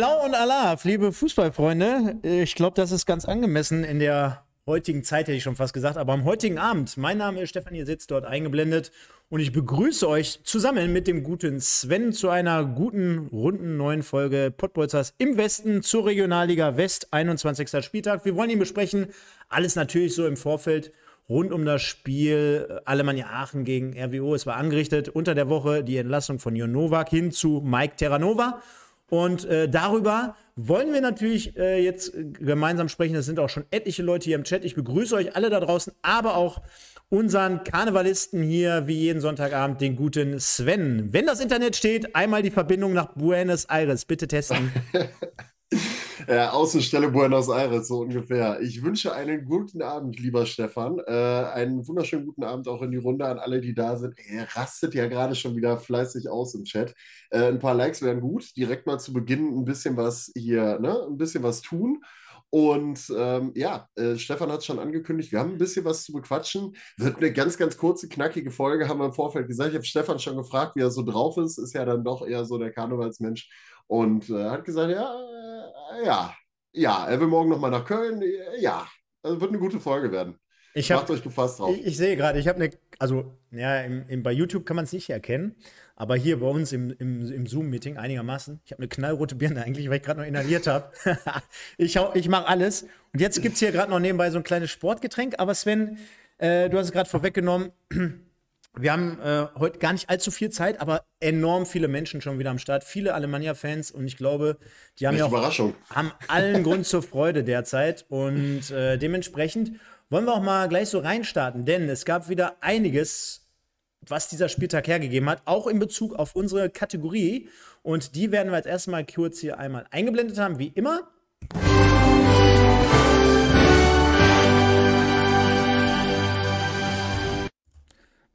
Hello und Allah, liebe Fußballfreunde. Ich glaube, das ist ganz angemessen in der heutigen Zeit, hätte ich schon fast gesagt, aber am heutigen Abend. Mein Name ist Stefan, ihr sitzt dort eingeblendet und ich begrüße euch zusammen mit dem guten Sven zu einer guten, runden neuen Folge Pottbolzers im Westen zur Regionalliga West, 21. Spieltag. Wir wollen ihn besprechen. Alles natürlich so im Vorfeld rund um das Spiel Alemannia Aachen gegen RWO. Es war angerichtet unter der Woche die Entlassung von Jon Nowak hin zu Mike Terranova. Und äh, darüber wollen wir natürlich äh, jetzt gemeinsam sprechen. Es sind auch schon etliche Leute hier im Chat. Ich begrüße euch alle da draußen, aber auch unseren Karnevalisten hier, wie jeden Sonntagabend, den guten Sven. Wenn das Internet steht, einmal die Verbindung nach Buenos Aires. Bitte testen. Äh, Außenstelle Buenos Aires, so ungefähr. Ich wünsche einen guten Abend, lieber Stefan. Äh, einen wunderschönen guten Abend auch in die Runde an alle, die da sind. Er rastet ja gerade schon wieder fleißig aus im Chat. Äh, ein paar Likes wären gut. Direkt mal zu Beginn ein bisschen was hier, ne? Ein bisschen was tun. Und ähm, ja, äh, Stefan hat es schon angekündigt, wir haben ein bisschen was zu bequatschen. Wird eine ganz, ganz kurze, knackige Folge, haben wir im Vorfeld gesagt. Ich habe Stefan schon gefragt, wie er so drauf ist. Ist ja dann doch eher so der Karnevalsmensch. Und äh, hat gesagt, ja, äh, ja, ja, er will morgen nochmal nach Köln. Ja, also wird eine gute Folge werden. Ich hab, Macht euch gefasst drauf. Ich, ich sehe gerade, ich habe eine, also ja, im, im, bei YouTube kann man es nicht erkennen, aber hier bei uns im, im, im Zoom-Meeting einigermaßen, ich habe eine knallrote Birne eigentlich, weil ich gerade noch inhaliert habe. ich ich mache alles. Und jetzt gibt es hier gerade noch nebenbei so ein kleines Sportgetränk, aber Sven, äh, du hast es gerade vorweggenommen. Wir haben äh, heute gar nicht allzu viel Zeit, aber enorm viele Menschen schon wieder am Start. Viele Alemannia-Fans und ich glaube, die haben ja auch haben allen Grund zur Freude derzeit. Und äh, dementsprechend wollen wir auch mal gleich so reinstarten, denn es gab wieder einiges, was dieser Spieltag hergegeben hat, auch in Bezug auf unsere Kategorie. Und die werden wir jetzt erstmal kurz hier einmal eingeblendet haben, wie immer.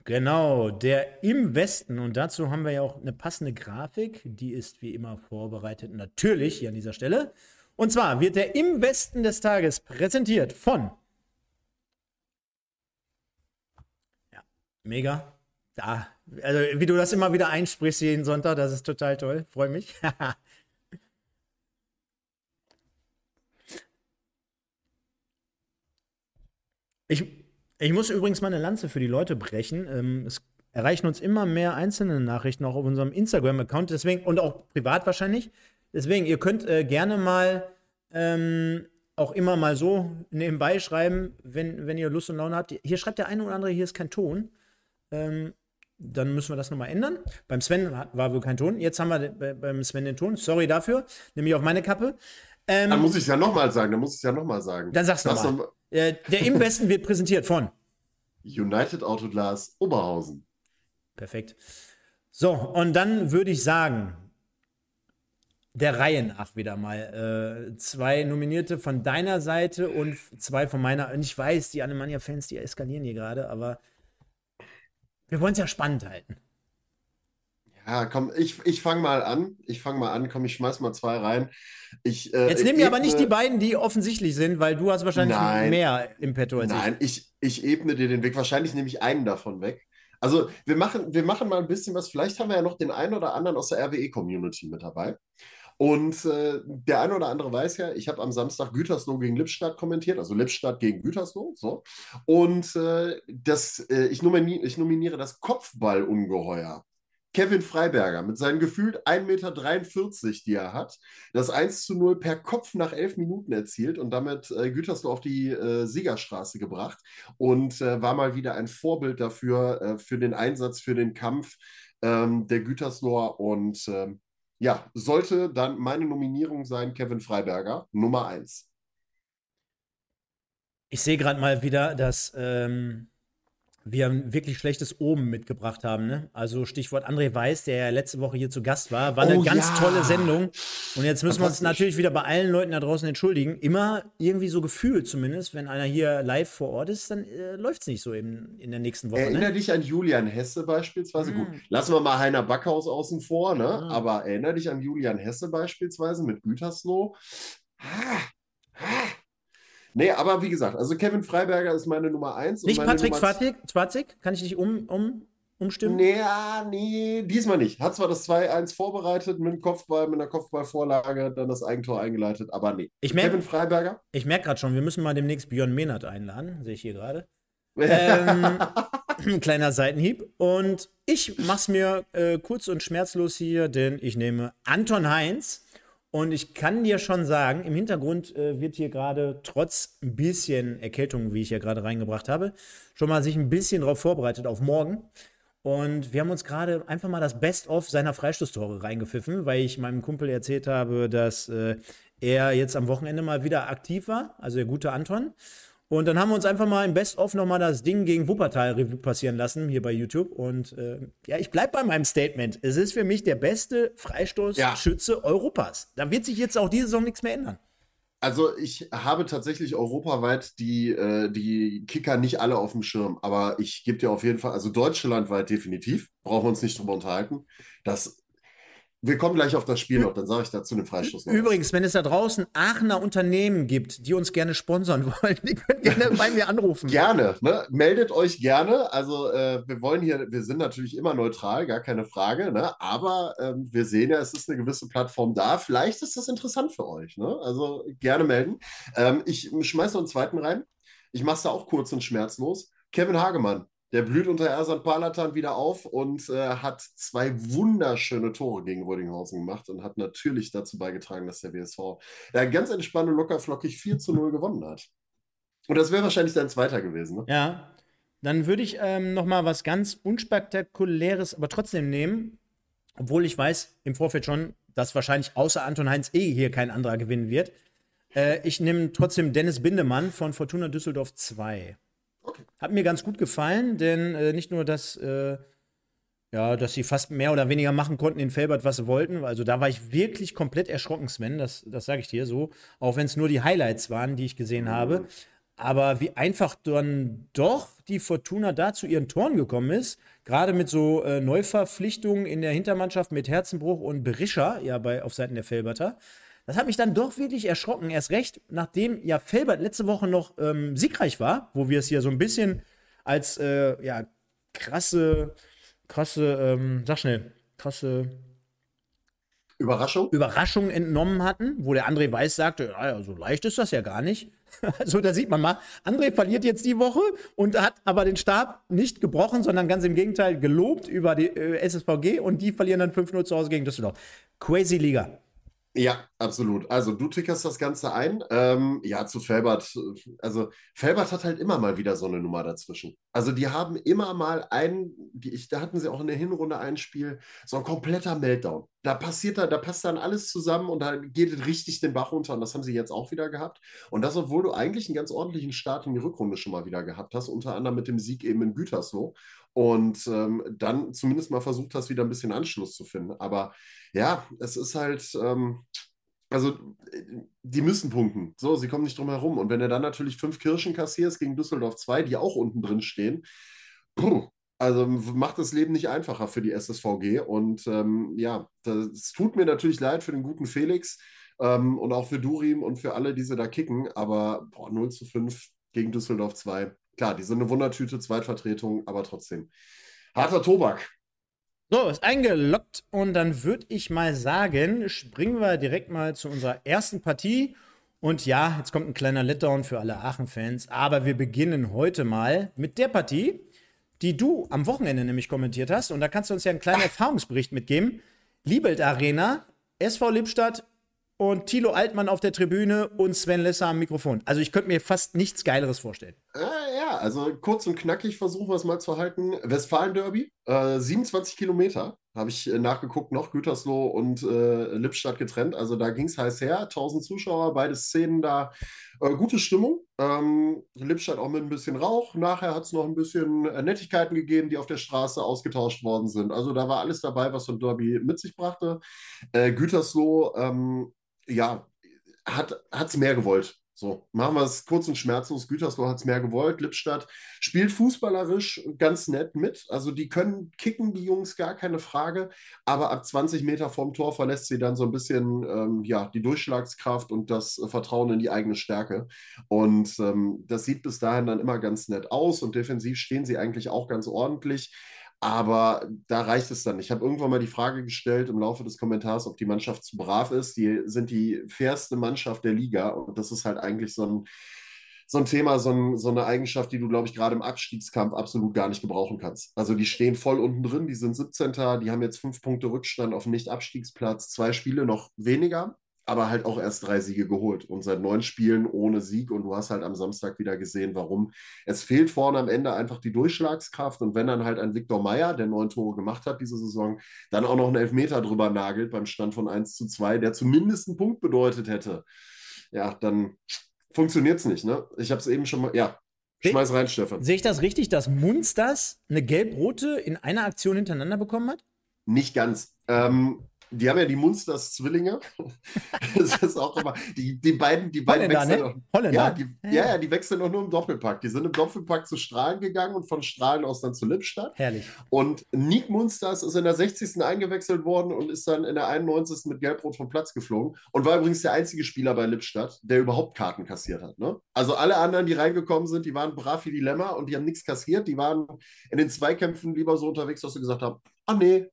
Genau, der im Westen. Und dazu haben wir ja auch eine passende Grafik. Die ist wie immer vorbereitet, natürlich hier an dieser Stelle. Und zwar wird der im Westen des Tages präsentiert von. Ja, mega. Da, also wie du das immer wieder einsprichst jeden Sonntag, das ist total toll. Freue mich. ich, ich muss übrigens mal eine Lanze für die Leute brechen. Ähm, es erreichen uns immer mehr einzelne Nachrichten auch auf unserem Instagram-Account, deswegen und auch privat wahrscheinlich. Deswegen, ihr könnt äh, gerne mal ähm, auch immer mal so nebenbei schreiben, wenn, wenn ihr Lust und Laune habt. Hier schreibt der eine oder andere, hier ist kein Ton. Ähm, dann müssen wir das nochmal ändern. Beim Sven war wohl kein Ton. Jetzt haben wir beim Sven den Ton. Sorry dafür. Nämlich auf meine Kappe. Ähm, dann muss ich es ja nochmal sagen. Dann muss ich es ja nochmal sagen. Dann sag's nochmal. Äh, der im Westen wird präsentiert von United Autoglas Oberhausen. Perfekt. So, und dann würde ich sagen, der Reihe nach wieder mal. Äh, zwei Nominierte von deiner Seite und zwei von meiner. Und ich weiß, die Alemannia-Fans, die eskalieren hier gerade, aber wir wollen es ja spannend halten. Ja, komm, ich, ich fange mal an. Ich fange mal an. Komm, ich schmeiß mal zwei rein. Ich, äh, Jetzt nehmen wir aber nicht die beiden, die offensichtlich sind, weil du hast wahrscheinlich nein, mehr im Petto als nein, ich. Nein, ich, ebne dir den Weg. Wahrscheinlich nehme ich einen davon weg. Also wir machen, wir machen mal ein bisschen was. Vielleicht haben wir ja noch den einen oder anderen aus der RWE-Community mit dabei. Und äh, der eine oder andere weiß ja, ich habe am Samstag Gütersloh gegen Lippstadt kommentiert, also Lippstadt gegen Gütersloh. So. Und äh, das, äh, ich, nominiere, ich nominiere das Kopfballungeheuer Kevin Freiberger mit seinen gefühlt 1,43 Meter, die er hat, das 1 zu 0 per Kopf nach elf Minuten erzielt und damit äh, Gütersloh auf die äh, Siegerstraße gebracht und äh, war mal wieder ein Vorbild dafür, äh, für den Einsatz, für den Kampf ähm, der Gütersloher und ähm, ja, sollte dann meine Nominierung sein, Kevin Freiberger, Nummer 1. Ich sehe gerade mal wieder, dass ähm, wir ein wirklich schlechtes Oben mitgebracht haben. Ne? Also Stichwort André Weiß, der ja letzte Woche hier zu Gast war. War eine oh, ganz ja. tolle Sendung. Und jetzt müssen wir uns natürlich wieder bei allen Leuten da draußen entschuldigen. Immer irgendwie so gefühlt zumindest, wenn einer hier live vor Ort ist, dann äh, läuft es nicht so in, in der nächsten Woche. Erinnere ne? dich an Julian Hesse beispielsweise. Mhm. Gut, lassen wir mal Heiner Backhaus außen vor, ne? Mhm. aber erinnere dich an Julian Hesse beispielsweise mit Gütersloh. Ah. Nee, aber wie gesagt, also Kevin Freiberger ist meine Nummer eins. Nicht Patrick? Zwazig? Kann ich dich um, um umstimmen? Nee, ah, nee, diesmal nicht. Hat zwar das 2-1 vorbereitet mit dem Kopfball, mit einer Kopfballvorlage, dann das Eigentor eingeleitet, aber nee. Ich merk, Kevin Freiberger? Ich merke gerade schon, wir müssen mal demnächst Björn Mehnert einladen, sehe ich hier gerade. ähm, kleiner Seitenhieb. Und ich mach's mir äh, kurz und schmerzlos hier, denn ich nehme Anton Heinz. Und ich kann dir schon sagen, im Hintergrund äh, wird hier gerade trotz ein bisschen Erkältung, wie ich ja gerade reingebracht habe, schon mal sich ein bisschen darauf vorbereitet auf morgen. Und wir haben uns gerade einfach mal das Best-of seiner Freistoßtore reingepfiffen, weil ich meinem Kumpel erzählt habe, dass äh, er jetzt am Wochenende mal wieder aktiv war, also der gute Anton. Und dann haben wir uns einfach mal im Best-of nochmal das Ding gegen Wuppertal Revue passieren lassen, hier bei YouTube. Und äh, ja, ich bleibe bei meinem Statement. Es ist für mich der beste Freistoßschütze ja. Europas. Da wird sich jetzt auch diese Saison nichts mehr ändern. Also ich habe tatsächlich europaweit die, äh, die Kicker nicht alle auf dem Schirm, aber ich gebe dir auf jeden Fall, also deutschlandweit definitiv, brauchen wir uns nicht drüber unterhalten, dass wir kommen gleich auf das Spiel noch, dann sage ich dazu den Freistoß. Noch Übrigens, wenn es da draußen Aachener Unternehmen gibt, die uns gerne sponsern wollen, die können gerne bei mir anrufen. Gerne, ne? meldet euch gerne. Also äh, wir wollen hier, wir sind natürlich immer neutral, gar keine Frage, ne? aber ähm, wir sehen ja, es ist eine gewisse Plattform da. Vielleicht ist das interessant für euch. Ne? Also gerne melden. Ähm, ich schmeiße noch einen zweiten rein. Ich mache es da auch kurz und schmerzlos. Kevin Hagemann, der blüht unter Ersan Palatan wieder auf und äh, hat zwei wunderschöne Tore gegen Rödinghausen gemacht und hat natürlich dazu beigetragen, dass der WSV ja, ganz entspannt und locker flockig 4 zu 0 gewonnen hat. Und das wäre wahrscheinlich sein zweiter gewesen. Ne? Ja. Dann würde ich ähm, noch was ganz unspektakuläres, aber trotzdem nehmen, obwohl ich weiß im Vorfeld schon, dass wahrscheinlich außer Anton Heinz eh hier kein anderer gewinnen wird. Äh, ich nehme trotzdem Dennis Bindemann von Fortuna Düsseldorf 2. Okay. Hat mir ganz gut gefallen, denn äh, nicht nur, dass, äh, ja, dass sie fast mehr oder weniger machen konnten in Felbert, was sie wollten. Also da war ich wirklich komplett erschrocken, Sven, das, das sage ich dir so. Auch wenn es nur die Highlights waren, die ich gesehen mhm. habe. Aber wie einfach dann doch die Fortuna da zu ihren Toren gekommen ist, gerade mit so äh, Neuverpflichtungen in der Hintermannschaft mit Herzenbruch und Berischer, ja, bei, auf Seiten der Felberter. Das hat mich dann doch wirklich erschrocken. Erst recht, nachdem ja Felbert letzte Woche noch ähm, siegreich war, wo wir es hier so ein bisschen als äh, ja, krasse, krasse, ähm, sag schnell, krasse Überraschung? Überraschung entnommen hatten, wo der André Weiß sagte, ja, so leicht ist das ja gar nicht. also da sieht man mal, André verliert jetzt die Woche und hat aber den Stab nicht gebrochen, sondern ganz im Gegenteil gelobt über die äh, SSVG und die verlieren dann 5-0 zu Hause gegen Düsseldorf. Crazy Liga. Ja, absolut. Also du tickerst das Ganze ein. Ähm, ja, zu Felbert. Also Felbert hat halt immer mal wieder so eine Nummer dazwischen. Also die haben immer mal einen, die, ich, da hatten sie auch in der Hinrunde ein Spiel, so ein kompletter Meltdown. Da passiert da, da passt dann alles zusammen und da geht es richtig den Bach runter. Und das haben sie jetzt auch wieder gehabt. Und das, obwohl du eigentlich einen ganz ordentlichen Start in die Rückrunde schon mal wieder gehabt hast, unter anderem mit dem Sieg eben in Gütersloh. Und ähm, dann zumindest mal versucht hast, wieder ein bisschen Anschluss zu finden. Aber ja, es ist halt, ähm, also die müssen punkten. So, sie kommen nicht drum herum. Und wenn er dann natürlich fünf Kirschen kassierst gegen Düsseldorf 2, die auch unten drin stehen, puh, also macht das Leben nicht einfacher für die SSVG. Und ähm, ja, es tut mir natürlich leid für den guten Felix ähm, und auch für Durim und für alle, die sie da kicken. Aber boah, 0 zu 5 gegen Düsseldorf 2. Klar, die sind eine Wundertüte, Zweitvertretung, aber trotzdem. Harter Tobak. So, ist eingeloggt und dann würde ich mal sagen, springen wir direkt mal zu unserer ersten Partie. Und ja, jetzt kommt ein kleiner Letdown für alle Aachen-Fans, aber wir beginnen heute mal mit der Partie, die du am Wochenende nämlich kommentiert hast. Und da kannst du uns ja einen kleinen Erfahrungsbericht mitgeben. Liebelt Arena, SV Lippstadt und Thilo Altmann auf der Tribüne und Sven Lesser am Mikrofon. Also ich könnte mir fast nichts Geileres vorstellen. Äh, ja, also kurz und knackig versuchen wir es mal zu halten. Westfalen-Derby, äh, 27 Kilometer, habe ich äh, nachgeguckt, noch Gütersloh und äh, Lippstadt getrennt. Also da ging es heiß her, 1000 Zuschauer, beide Szenen da. Äh, gute Stimmung. Ähm, Lippstadt auch mit ein bisschen Rauch. Nachher hat es noch ein bisschen äh, Nettigkeiten gegeben, die auf der Straße ausgetauscht worden sind. Also da war alles dabei, was so ein Derby mit sich brachte. Gütersloh, ähm, ja, hat es mehr gewollt. So, machen wir es kurz und schmerzlos. Gütersloh hat es mehr gewollt. Lippstadt spielt fußballerisch ganz nett mit. Also die können kicken, die Jungs, gar keine Frage. Aber ab 20 Meter vom Tor verlässt sie dann so ein bisschen ähm, ja, die Durchschlagskraft und das Vertrauen in die eigene Stärke. Und ähm, das sieht bis dahin dann immer ganz nett aus. Und defensiv stehen sie eigentlich auch ganz ordentlich. Aber da reicht es dann. Ich habe irgendwann mal die Frage gestellt im Laufe des Kommentars, ob die Mannschaft zu brav ist. Die sind die fairste Mannschaft der Liga. Und das ist halt eigentlich so ein, so ein Thema, so, ein, so eine Eigenschaft, die du, glaube ich, gerade im Abstiegskampf absolut gar nicht gebrauchen kannst. Also die stehen voll unten drin, die sind 17. Die haben jetzt fünf Punkte Rückstand auf dem Nicht-Abstiegsplatz, zwei Spiele noch weniger aber halt auch erst drei Siege geholt und seit neun Spielen ohne Sieg. Und du hast halt am Samstag wieder gesehen, warum. Es fehlt vorne am Ende einfach die Durchschlagskraft. Und wenn dann halt ein Viktor Meyer, der neun Tore gemacht hat diese Saison, dann auch noch einen Elfmeter drüber nagelt beim Stand von 1 zu 2, der zumindest einen Punkt bedeutet hätte, ja, dann funktioniert es nicht. Ne? Ich habe es eben schon mal, ja. Schmeiß rein, Stefan. Sehe ich das richtig, dass Munsters eine gelb-rote in einer Aktion hintereinander bekommen hat? Nicht ganz. Ähm, die haben ja die Munsters Zwillinge. das ist auch immer. Die, die beiden, die beiden wechseln. Ne? Holländer. Ja, die, ja, ja, die wechseln auch nur im Doppelpack. Die sind im Doppelpack zu Strahlen gegangen und von Strahlen aus dann zu Lippstadt. Herrlich. Und Nick Munsters ist in der 60. eingewechselt worden und ist dann in der 91. mit Gelbrot vom Platz geflogen und war übrigens der einzige Spieler bei Lippstadt, der überhaupt Karten kassiert hat. Ne? Also alle anderen, die reingekommen sind, die waren brav wie Dilemma und die haben nichts kassiert. Die waren in den Zweikämpfen lieber so unterwegs, dass sie gesagt haben: Ah, nee,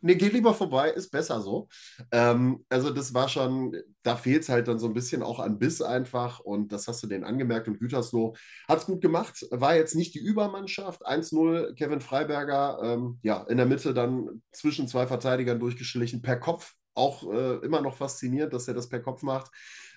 nee, geh lieber vorbei, ist besser so. Ähm, also das war schon, da fehlt es halt dann so ein bisschen auch an Biss einfach und das hast du denen angemerkt und Gütersloh hat es gut gemacht, war jetzt nicht die Übermannschaft, 1-0 Kevin Freiberger, ähm, ja, in der Mitte dann zwischen zwei Verteidigern durchgeschlichen, per Kopf, auch äh, immer noch faszinierend, dass er das per Kopf macht.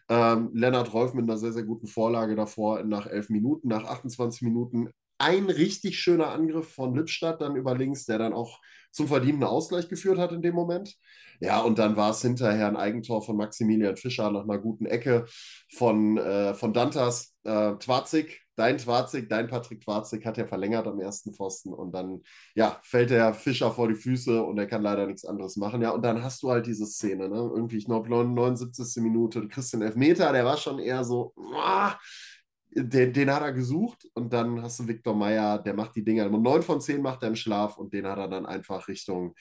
Ähm, Lennart Rolf mit einer sehr, sehr guten Vorlage davor nach elf Minuten, nach 28 Minuten ein richtig schöner Angriff von Lippstadt dann über links, der dann auch zum verdienten Ausgleich geführt hat in dem Moment. Ja, und dann war es hinterher ein Eigentor von Maximilian Fischer nach einer guten Ecke von, äh, von Dantas. Äh, Twarzig, dein Twarzig, dein Patrick Twarzig hat ja verlängert am ersten Pfosten und dann ja, fällt der Fischer vor die Füße und er kann leider nichts anderes machen. Ja, und dann hast du halt diese Szene, ne? irgendwie ich noch 79. Minute, Christian Elfmeter, der war schon eher so, den, den, hat er gesucht und dann hast du Viktor Meyer, der macht die Dinger. Neun von zehn macht er im Schlaf und den hat er dann einfach Richtung,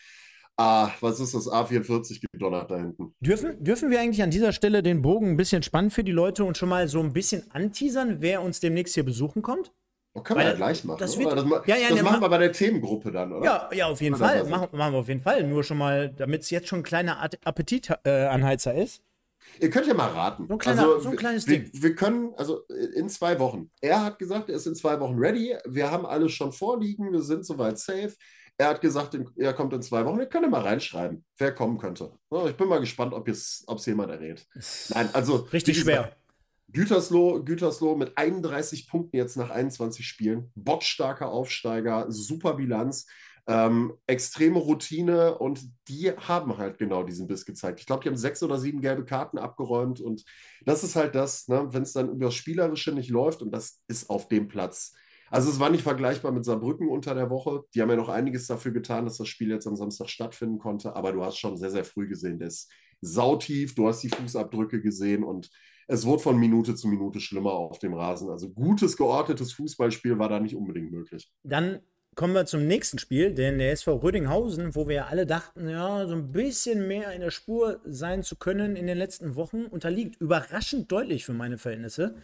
ah, was ist das, A44 gedonnert da hinten. Dürfen, dürfen wir eigentlich an dieser Stelle den Bogen ein bisschen spannen für die Leute und schon mal so ein bisschen anteasern, wer uns demnächst hier besuchen kommt? Oh, können Weil wir ja gleich machen. Das, wird, das, ja, ja, das machen wir bei der Themengruppe dann, oder? Ja, ja auf jeden Fall. Machen, machen, wir auf jeden Fall. Nur schon mal, damit es jetzt schon ein kleiner Appetitanheizer äh, ist. Ihr könnt ja mal raten. So ein, kleiner, also, so ein kleines wir, Ding. Wir können, also in zwei Wochen. Er hat gesagt, er ist in zwei Wochen ready. Wir haben alles schon vorliegen. Wir sind soweit safe. Er hat gesagt, er kommt in zwei Wochen. Wir können mal reinschreiben, wer kommen könnte. Ich bin mal gespannt, ob es jemand errät. Nein, also. Richtig schwer. Gütersloh, Gütersloh mit 31 Punkten jetzt nach 21 Spielen. Bottstarker Aufsteiger, super Bilanz. Ähm, extreme Routine und die haben halt genau diesen Biss gezeigt. Ich glaube, die haben sechs oder sieben gelbe Karten abgeräumt und das ist halt das, ne, wenn es dann über das Spielerische nicht läuft und das ist auf dem Platz. Also es war nicht vergleichbar mit Saarbrücken unter der Woche. Die haben ja noch einiges dafür getan, dass das Spiel jetzt am Samstag stattfinden konnte, aber du hast schon sehr, sehr früh gesehen, der ist sautief, du hast die Fußabdrücke gesehen und es wurde von Minute zu Minute schlimmer auf dem Rasen. Also gutes, geordnetes Fußballspiel war da nicht unbedingt möglich. Dann kommen wir zum nächsten Spiel, denn der SV Rödinghausen, wo wir ja alle dachten, ja, so ein bisschen mehr in der Spur sein zu können in den letzten Wochen, unterliegt überraschend deutlich für meine Verhältnisse.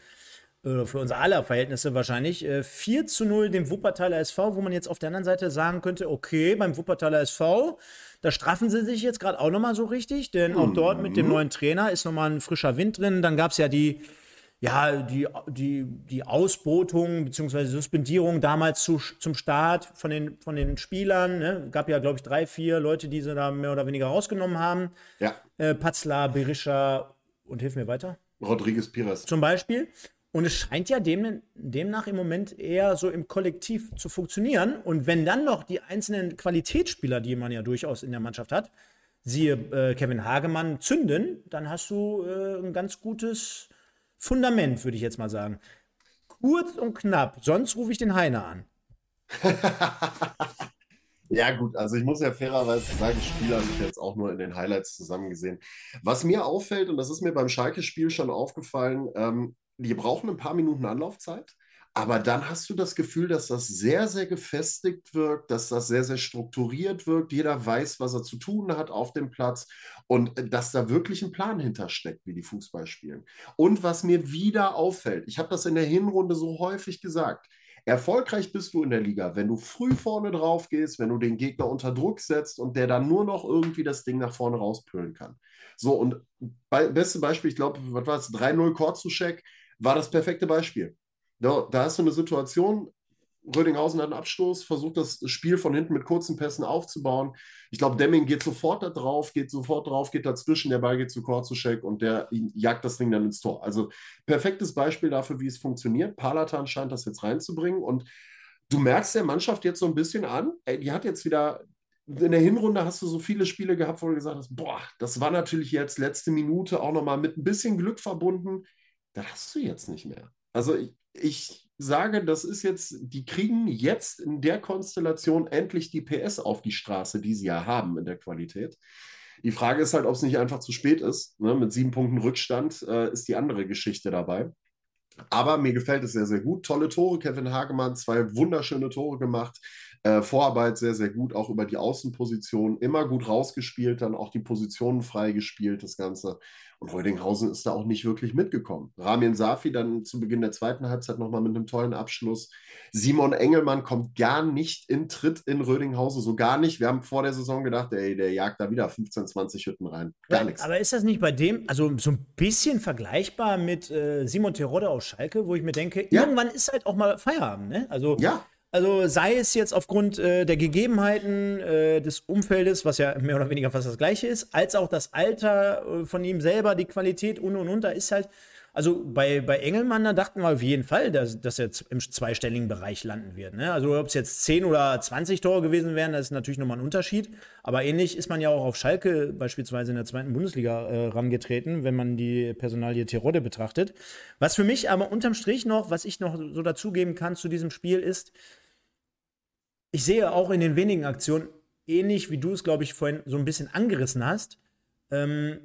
Oder für unser aller Verhältnisse wahrscheinlich. 4 äh, zu 0 dem Wuppertaler SV, wo man jetzt auf der anderen Seite sagen könnte, okay, beim Wuppertaler SV, da straffen sie sich jetzt gerade auch nochmal so richtig, denn auch dort mit dem mhm. neuen Trainer ist nochmal ein frischer Wind drin. Dann gab es ja die ja, die, die, die Ausbotung bzw. Suspendierung damals zu, zum Start von den, von den Spielern. Ne? Gab ja, glaube ich, drei, vier Leute, die sie da mehr oder weniger rausgenommen haben. Ja. Äh, Patzler, Berisha und hilf mir weiter. Rodriguez Pires. Zum Beispiel. Und es scheint ja dem, demnach im Moment eher so im Kollektiv zu funktionieren. Und wenn dann noch die einzelnen Qualitätsspieler, die man ja durchaus in der Mannschaft hat, siehe äh, Kevin Hagemann, zünden, dann hast du äh, ein ganz gutes Fundament, würde ich jetzt mal sagen. Kurz und knapp, sonst rufe ich den Heiner an. ja, gut, also ich muss ja fairerweise sagen, Spiele habe ich jetzt auch nur in den Highlights zusammen gesehen. Was mir auffällt, und das ist mir beim Schalke-Spiel schon aufgefallen, ähm, die brauchen ein paar Minuten Anlaufzeit. Aber dann hast du das Gefühl, dass das sehr, sehr gefestigt wirkt, dass das sehr, sehr strukturiert wirkt. Jeder weiß, was er zu tun hat auf dem Platz und äh, dass da wirklich ein Plan hintersteckt, wie die Fußball spielen. Und was mir wieder auffällt, ich habe das in der Hinrunde so häufig gesagt, Erfolgreich bist du in der Liga, wenn du früh vorne drauf gehst, wenn du den Gegner unter Druck setzt und der dann nur noch irgendwie das Ding nach vorne rauspölen kann. So, und bei, beste Beispiel, ich glaube, was war es, 3-0 Korzuschek, war das perfekte Beispiel. Da, da hast du eine Situation, Rödinghausen hat einen Abstoß, versucht das Spiel von hinten mit kurzen Pässen aufzubauen. Ich glaube, Demming geht sofort da drauf, geht sofort drauf, geht dazwischen, der Ball geht zu Korzuschek und der jagt das Ding dann ins Tor. Also perfektes Beispiel dafür, wie es funktioniert. Palatan scheint das jetzt reinzubringen und du merkst der Mannschaft jetzt so ein bisschen an, ey, die hat jetzt wieder in der Hinrunde hast du so viele Spiele gehabt, wo du gesagt hast, boah, das war natürlich jetzt letzte Minute auch nochmal mit ein bisschen Glück verbunden. Das hast du jetzt nicht mehr. Also ich, ich sage, das ist jetzt, die kriegen jetzt in der Konstellation endlich die PS auf die Straße, die sie ja haben in der Qualität. Die Frage ist halt, ob es nicht einfach zu spät ist. Ne? Mit sieben Punkten Rückstand äh, ist die andere Geschichte dabei. Aber mir gefällt es sehr, sehr gut. Tolle Tore, Kevin Hagemann, zwei wunderschöne Tore gemacht. Äh, Vorarbeit sehr, sehr gut, auch über die Außenposition. Immer gut rausgespielt, dann auch die Positionen freigespielt, das Ganze. Und Rödinghausen ist da auch nicht wirklich mitgekommen. Ramin Safi dann zu Beginn der zweiten Halbzeit nochmal mit einem tollen Abschluss. Simon Engelmann kommt gar nicht in Tritt in Rödinghausen, so gar nicht. Wir haben vor der Saison gedacht, ey, der jagt da wieder 15, 20 Hütten rein. Gar nichts. Aber ist das nicht bei dem, also so ein bisschen vergleichbar mit äh, Simon Terodde aus Schalke, wo ich mir denke, ja. irgendwann ist halt auch mal Feierabend, ne? Also ja. Also sei es jetzt aufgrund äh, der Gegebenheiten äh, des Umfeldes, was ja mehr oder weniger fast das gleiche ist, als auch das Alter äh, von ihm selber, die Qualität und und und. Da ist halt, also bei, bei Engelmann, da dachten wir auf jeden Fall, dass, dass er jetzt im zweistelligen Bereich landen wird. Ne? Also ob es jetzt 10 oder 20 Tore gewesen wären, das ist natürlich nochmal ein Unterschied. Aber ähnlich ist man ja auch auf Schalke beispielsweise in der zweiten Bundesliga äh, rangetreten, wenn man die Personalie Tirode betrachtet. Was für mich aber unterm Strich noch, was ich noch so dazugeben kann zu diesem Spiel ist, ich sehe auch in den wenigen Aktionen, ähnlich wie du es, glaube ich, vorhin so ein bisschen angerissen hast, ähm,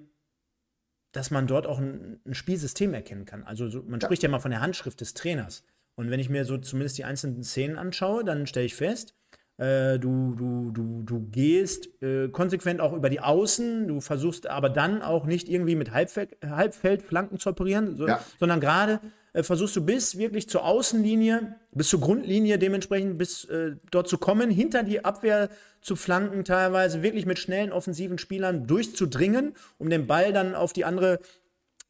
dass man dort auch ein, ein Spielsystem erkennen kann. Also so, man ja. spricht ja mal von der Handschrift des Trainers. Und wenn ich mir so zumindest die einzelnen Szenen anschaue, dann stelle ich fest, äh, du, du, du, du gehst äh, konsequent auch über die Außen, du versuchst aber dann auch nicht irgendwie mit Halbfeld, Halbfeldflanken zu operieren, so, ja. sondern gerade äh, versuchst du bis wirklich zur Außenlinie, bis zur Grundlinie dementsprechend, bis äh, dort zu kommen, hinter die Abwehr zu flanken, teilweise wirklich mit schnellen offensiven Spielern durchzudringen, um den Ball dann auf die andere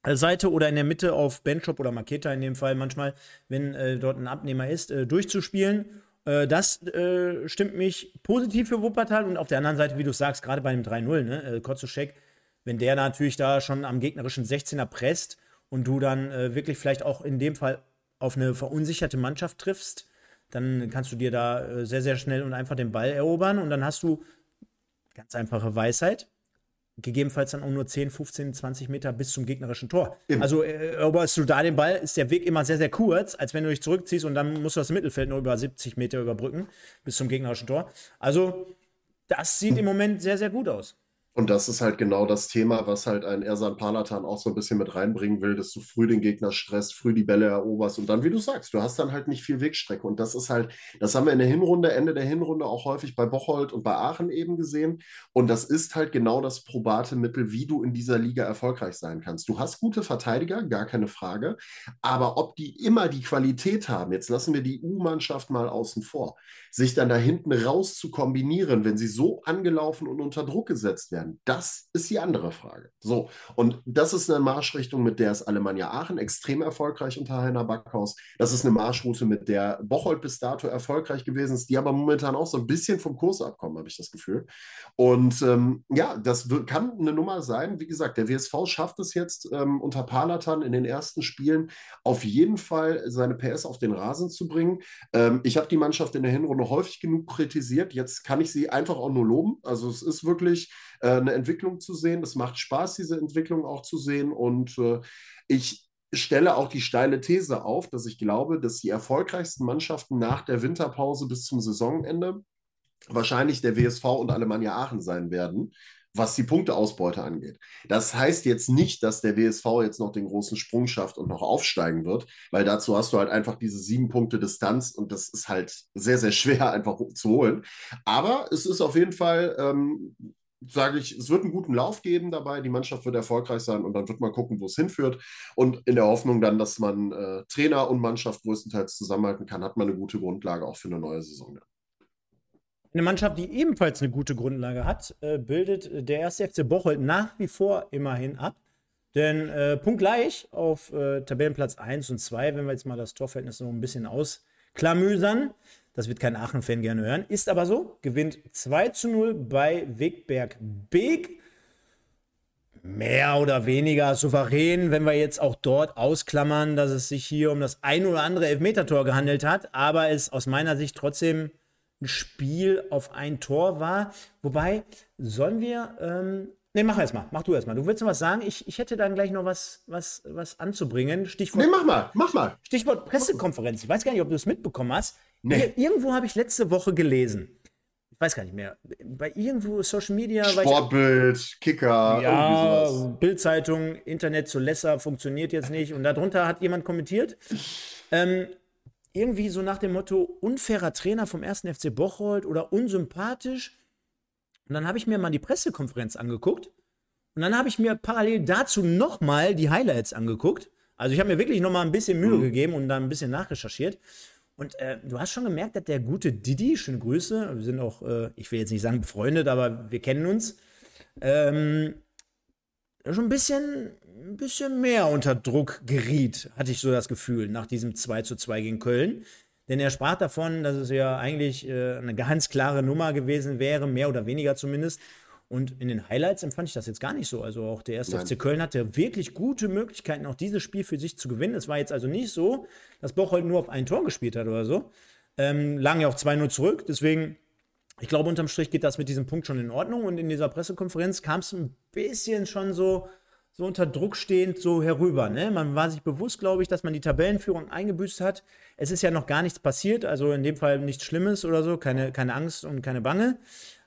äh, Seite oder in der Mitte auf Benchop oder Maketa in dem Fall manchmal, wenn äh, dort ein Abnehmer ist, äh, durchzuspielen. Äh, das äh, stimmt mich positiv für Wuppertal und auf der anderen Seite, wie du sagst, gerade bei dem 3-0, ne, äh, Kotzuschek, wenn der natürlich da schon am gegnerischen 16er presst und du dann wirklich vielleicht auch in dem Fall auf eine verunsicherte Mannschaft triffst, dann kannst du dir da äh, sehr, sehr schnell und einfach den Ball erobern und dann hast du ganz einfache Weisheit. Gegebenenfalls dann auch nur 10, 15, 20 Meter bis zum gegnerischen Tor. Eben. Also äh, eroberst du da den Ball, ist der Weg immer sehr, sehr kurz, als wenn du dich zurückziehst und dann musst du das Mittelfeld nur über 70 Meter überbrücken bis zum gegnerischen Tor. Also das sieht im Moment sehr, sehr gut aus. Und das ist halt genau das Thema, was halt ein Ersan Palatan auch so ein bisschen mit reinbringen will, dass du früh den Gegner stresst, früh die Bälle eroberst und dann, wie du sagst, du hast dann halt nicht viel Wegstrecke. Und das ist halt, das haben wir in der Hinrunde, Ende der Hinrunde auch häufig bei Bocholt und bei Aachen eben gesehen. Und das ist halt genau das probate Mittel, wie du in dieser Liga erfolgreich sein kannst. Du hast gute Verteidiger, gar keine Frage. Aber ob die immer die Qualität haben, jetzt lassen wir die U-Mannschaft mal außen vor, sich dann da hinten raus zu kombinieren, wenn sie so angelaufen und unter Druck gesetzt werden? Das ist die andere Frage. So, und das ist eine Marschrichtung, mit der ist Alemannia Aachen extrem erfolgreich unter Heiner Backhaus. Das ist eine Marschroute, mit der Bocholt bis dato erfolgreich gewesen ist, die aber momentan auch so ein bisschen vom Kurs abkommen, habe ich das Gefühl. Und ähm, ja, das kann eine Nummer sein. Wie gesagt, der WSV schafft es jetzt ähm, unter Palatan in den ersten Spielen auf jeden Fall seine PS auf den Rasen zu bringen. Ähm, ich habe die Mannschaft in der Hinrunde häufig genug kritisiert. Jetzt kann ich sie einfach auch nur loben. Also es ist wirklich äh, eine Entwicklung zu sehen. Es macht Spaß, diese Entwicklung auch zu sehen. Und äh, ich stelle auch die steile These auf, dass ich glaube, dass die erfolgreichsten Mannschaften nach der Winterpause bis zum Saisonende wahrscheinlich der WSV und Alemannia Aachen sein werden, was die Punkteausbeute angeht. Das heißt jetzt nicht, dass der WSV jetzt noch den großen Sprung schafft und noch aufsteigen wird, weil dazu hast du halt einfach diese sieben Punkte Distanz und das ist halt sehr, sehr schwer einfach zu holen. Aber es ist auf jeden Fall ähm, sage ich, es wird einen guten Lauf geben dabei, die Mannschaft wird erfolgreich sein und dann wird man gucken, wo es hinführt. Und in der Hoffnung dann, dass man äh, Trainer und Mannschaft größtenteils zusammenhalten kann, hat man eine gute Grundlage auch für eine neue Saison. Eine Mannschaft, die ebenfalls eine gute Grundlage hat, äh, bildet der erste FC Bocholt nach wie vor immerhin ab. Denn äh, punktgleich auf äh, Tabellenplatz 1 und 2, wenn wir jetzt mal das Torverhältnis noch ein bisschen ausklamüsern, das wird kein Aachen-Fan gerne hören, ist aber so, gewinnt 2 zu 0 bei Wegberg Beek. Mehr oder weniger souverän, wenn wir jetzt auch dort ausklammern, dass es sich hier um das ein oder andere Elfmetertor gehandelt hat, aber es aus meiner Sicht trotzdem ein Spiel auf ein Tor war. Wobei, sollen wir ähm, Nee, mach erst mal. Mach du erst mal. Du willst noch was sagen? Ich, ich hätte dann gleich noch was, was, was anzubringen. Stichwort. Nee, mach mal, mach mal. Stichwort Pressekonferenz. Ich weiß gar nicht, ob du es mitbekommen hast. Nee. irgendwo habe ich letzte Woche gelesen. Ich weiß gar nicht mehr. Bei irgendwo Social Media. Sportbild, Kicker, ja, Bildzeitung, Internet zu Lesser funktioniert jetzt nicht. Und darunter hat jemand kommentiert. Ähm, irgendwie so nach dem Motto: unfairer Trainer vom 1. FC Bocholt oder unsympathisch und dann habe ich mir mal die Pressekonferenz angeguckt. Und dann habe ich mir parallel dazu nochmal die Highlights angeguckt. Also ich habe mir wirklich nochmal ein bisschen Mühe mhm. gegeben und dann ein bisschen nachrecherchiert. Und äh, du hast schon gemerkt, dass der gute Didi, schöne Grüße, wir sind auch, äh, ich will jetzt nicht sagen befreundet, aber wir kennen uns, ähm, schon ein bisschen, ein bisschen mehr unter Druck geriet, hatte ich so das Gefühl, nach diesem 2 zu 2 gegen Köln. Denn er sprach davon, dass es ja eigentlich äh, eine ganz klare Nummer gewesen wäre, mehr oder weniger zumindest. Und in den Highlights empfand ich das jetzt gar nicht so. Also auch der erste FC Köln hatte wirklich gute Möglichkeiten, auch dieses Spiel für sich zu gewinnen. Es war jetzt also nicht so, dass Bocholt nur auf ein Tor gespielt hat oder so. Ähm, lagen ja auch 2-0 zurück. Deswegen, ich glaube, unterm Strich geht das mit diesem Punkt schon in Ordnung. Und in dieser Pressekonferenz kam es ein bisschen schon so so unter Druck stehend so herüber. Ne? Man war sich bewusst, glaube ich, dass man die Tabellenführung eingebüßt hat. Es ist ja noch gar nichts passiert, also in dem Fall nichts Schlimmes oder so, keine, keine Angst und keine Bange.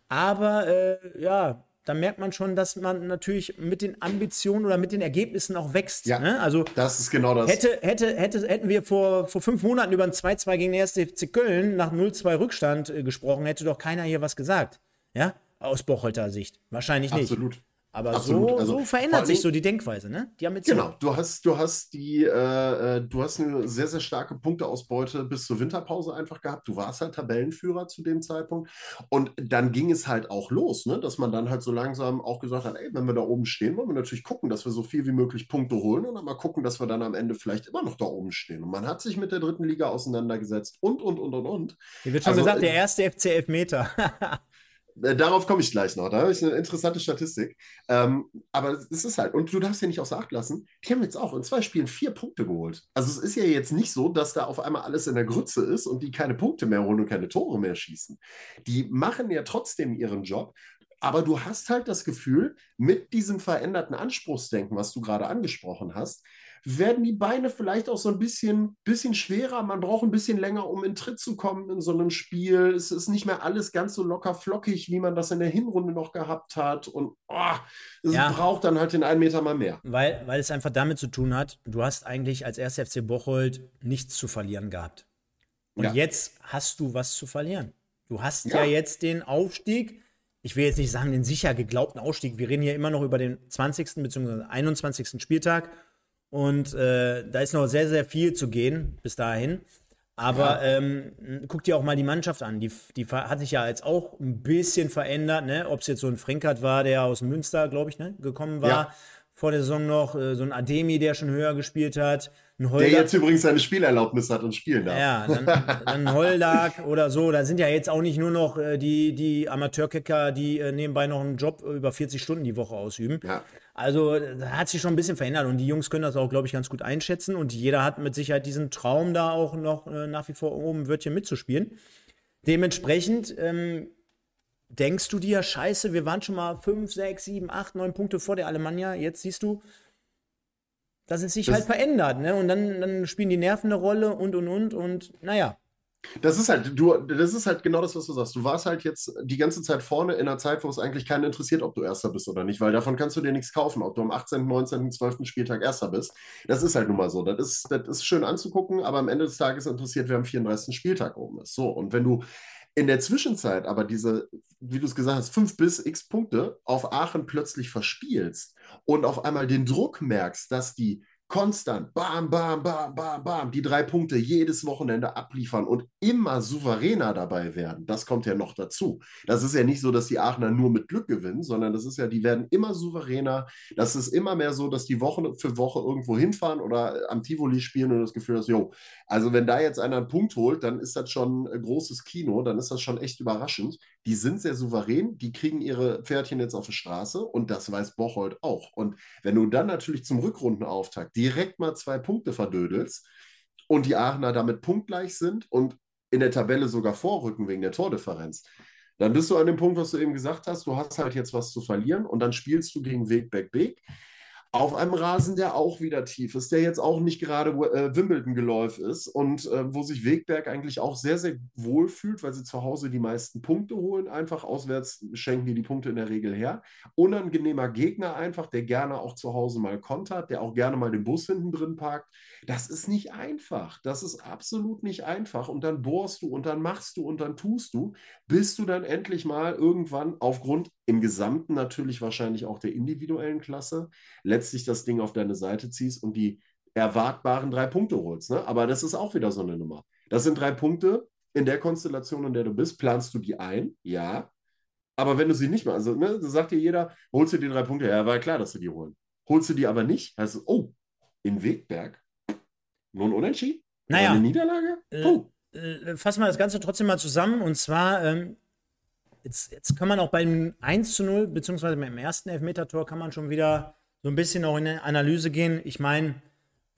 Aber äh, ja, da merkt man schon, dass man natürlich mit den Ambitionen oder mit den Ergebnissen auch wächst. Ja, ne? also das ist genau das. Hätte, hätte, hätte, hätten wir vor, vor fünf Monaten über ein 2-2 gegen den 1. FC Köln nach 0-2 Rückstand äh, gesprochen, hätte doch keiner hier was gesagt. Ja, aus Bocholter Sicht. Wahrscheinlich nicht. Absolut. Aber Absolut. so, also, so verändert sich so die Denkweise, ne? Die haben genau, du hast, du hast die, äh, äh, du hast eine sehr, sehr starke Punkteausbeute bis zur Winterpause einfach gehabt. Du warst halt Tabellenführer zu dem Zeitpunkt. Und dann ging es halt auch los, ne? Dass man dann halt so langsam auch gesagt hat, ey, wenn wir da oben stehen, wollen wir natürlich gucken, dass wir so viel wie möglich Punkte holen und dann mal gucken, dass wir dann am Ende vielleicht immer noch da oben stehen. Und man hat sich mit der dritten Liga auseinandergesetzt und, und, und, und, und. Hier wird schon also, gesagt, der äh, erste FC Elfmeter. Äh, darauf komme ich gleich noch. Da ich eine interessante Statistik. Ähm, aber es ist halt, und du darfst ja nicht außer Acht lassen, die haben jetzt auch in zwei Spielen vier Punkte geholt. Also es ist ja jetzt nicht so, dass da auf einmal alles in der Grütze ist und die keine Punkte mehr holen und keine Tore mehr schießen. Die machen ja trotzdem ihren Job. Aber du hast halt das Gefühl, mit diesem veränderten Anspruchsdenken, was du gerade angesprochen hast, werden die Beine vielleicht auch so ein bisschen, bisschen schwerer. Man braucht ein bisschen länger, um in Tritt zu kommen in so einem Spiel. Es ist nicht mehr alles ganz so locker flockig, wie man das in der Hinrunde noch gehabt hat. Und oh, es ja. braucht dann halt den einen Meter mal mehr. Weil, weil es einfach damit zu tun hat, du hast eigentlich als 1. FC Bocholt nichts zu verlieren gehabt. Und ja. jetzt hast du was zu verlieren. Du hast ja, ja jetzt den Aufstieg ich will jetzt nicht sagen, den sicher geglaubten Ausstieg. Wir reden hier immer noch über den 20. bzw. 21. Spieltag und äh, da ist noch sehr, sehr viel zu gehen bis dahin. Aber ja. ähm, guck dir auch mal die Mannschaft an. Die, die hat sich ja jetzt auch ein bisschen verändert. Ne? Ob es jetzt so ein Frenkert war, der aus Münster, glaube ich, ne, gekommen war. Ja. Vor der Saison noch äh, so ein Ademi, der schon höher gespielt hat. Ein der jetzt übrigens seine Spielerlaubnis hat und spielen darf. Ja, dann, dann ein Holdag oder so. Da sind ja jetzt auch nicht nur noch äh, die, die Amateurkicker, die äh, nebenbei noch einen Job über 40 Stunden die Woche ausüben. Ja. Also da hat sich schon ein bisschen verändert und die Jungs können das auch, glaube ich, ganz gut einschätzen und jeder hat mit Sicherheit diesen Traum da auch noch äh, nach wie vor oben Wörtchen mitzuspielen. Dementsprechend ähm, denkst du dir, scheiße, wir waren schon mal 5, 6, 7, 8, 9 Punkte vor der Alemannia, jetzt siehst du, dass es sich das halt verändert, ne? Und dann, dann spielen die Nerven eine Rolle und und und und naja. Das ist halt, du, das ist halt genau das, was du sagst. Du warst halt jetzt die ganze Zeit vorne in einer Zeit, wo es eigentlich keinen interessiert, ob du Erster bist oder nicht, weil davon kannst du dir nichts kaufen, ob du am 18., 19., 12. Spieltag Erster bist. Das ist halt nun mal so. Das ist, das ist schön anzugucken, aber am Ende des Tages interessiert, wer am 34. Spieltag oben ist. So, und wenn du in der Zwischenzeit aber diese, wie du es gesagt hast, fünf bis x Punkte auf Aachen plötzlich verspielst und auf einmal den Druck merkst, dass die konstant, bam, bam, bam, bam, bam, die drei Punkte jedes Wochenende abliefern und immer souveräner dabei werden. Das kommt ja noch dazu. Das ist ja nicht so, dass die Aachener nur mit Glück gewinnen, sondern das ist ja, die werden immer souveräner. Das ist immer mehr so, dass die Woche für Woche irgendwo hinfahren oder am Tivoli spielen und das Gefühl hast, jo, also wenn da jetzt einer einen Punkt holt, dann ist das schon ein großes Kino, dann ist das schon echt überraschend. Die sind sehr souverän, die kriegen ihre Pferdchen jetzt auf die Straße und das weiß Bocholt auch. Und wenn du dann natürlich zum Rückrundenauftakt direkt mal zwei Punkte verdödelst und die Aachener damit punktgleich sind und in der Tabelle sogar vorrücken wegen der Tordifferenz, dann bist du an dem Punkt, was du eben gesagt hast, du hast halt jetzt was zu verlieren und dann spielst du gegen Weg, Beck, Beck auf einem Rasen, der auch wieder tief ist, der jetzt auch nicht gerade äh, Wimbledon-Geläuf ist und äh, wo sich Wegberg eigentlich auch sehr, sehr wohl fühlt, weil sie zu Hause die meisten Punkte holen. Einfach auswärts schenken die die Punkte in der Regel her. Unangenehmer Gegner einfach, der gerne auch zu Hause mal kontert, der auch gerne mal den Bus hinten drin parkt. Das ist nicht einfach. Das ist absolut nicht einfach. Und dann bohrst du und dann machst du und dann tust du, bis du dann endlich mal irgendwann aufgrund im Gesamten natürlich wahrscheinlich auch der individuellen Klasse letztlich das Ding auf deine Seite ziehst und die erwartbaren drei Punkte holst. Ne? Aber das ist auch wieder so eine Nummer. Das sind drei Punkte in der Konstellation, in der du bist. Planst du die ein? Ja. Aber wenn du sie nicht mehr, also ne, sagt dir jeder, holst du die drei Punkte? Ja, war klar, dass du die holen. Holst du die aber nicht, heißt es, oh, in Wegberg, nun unentschieden? Naja. Eine Niederlage? Äh, äh, fassen wir das Ganze trotzdem mal zusammen. Und zwar, ähm, jetzt, jetzt kann man auch beim 1 zu 0, beziehungsweise beim ersten Elfmeter-Tor, kann man schon wieder so ein bisschen auch in eine Analyse gehen. Ich meine,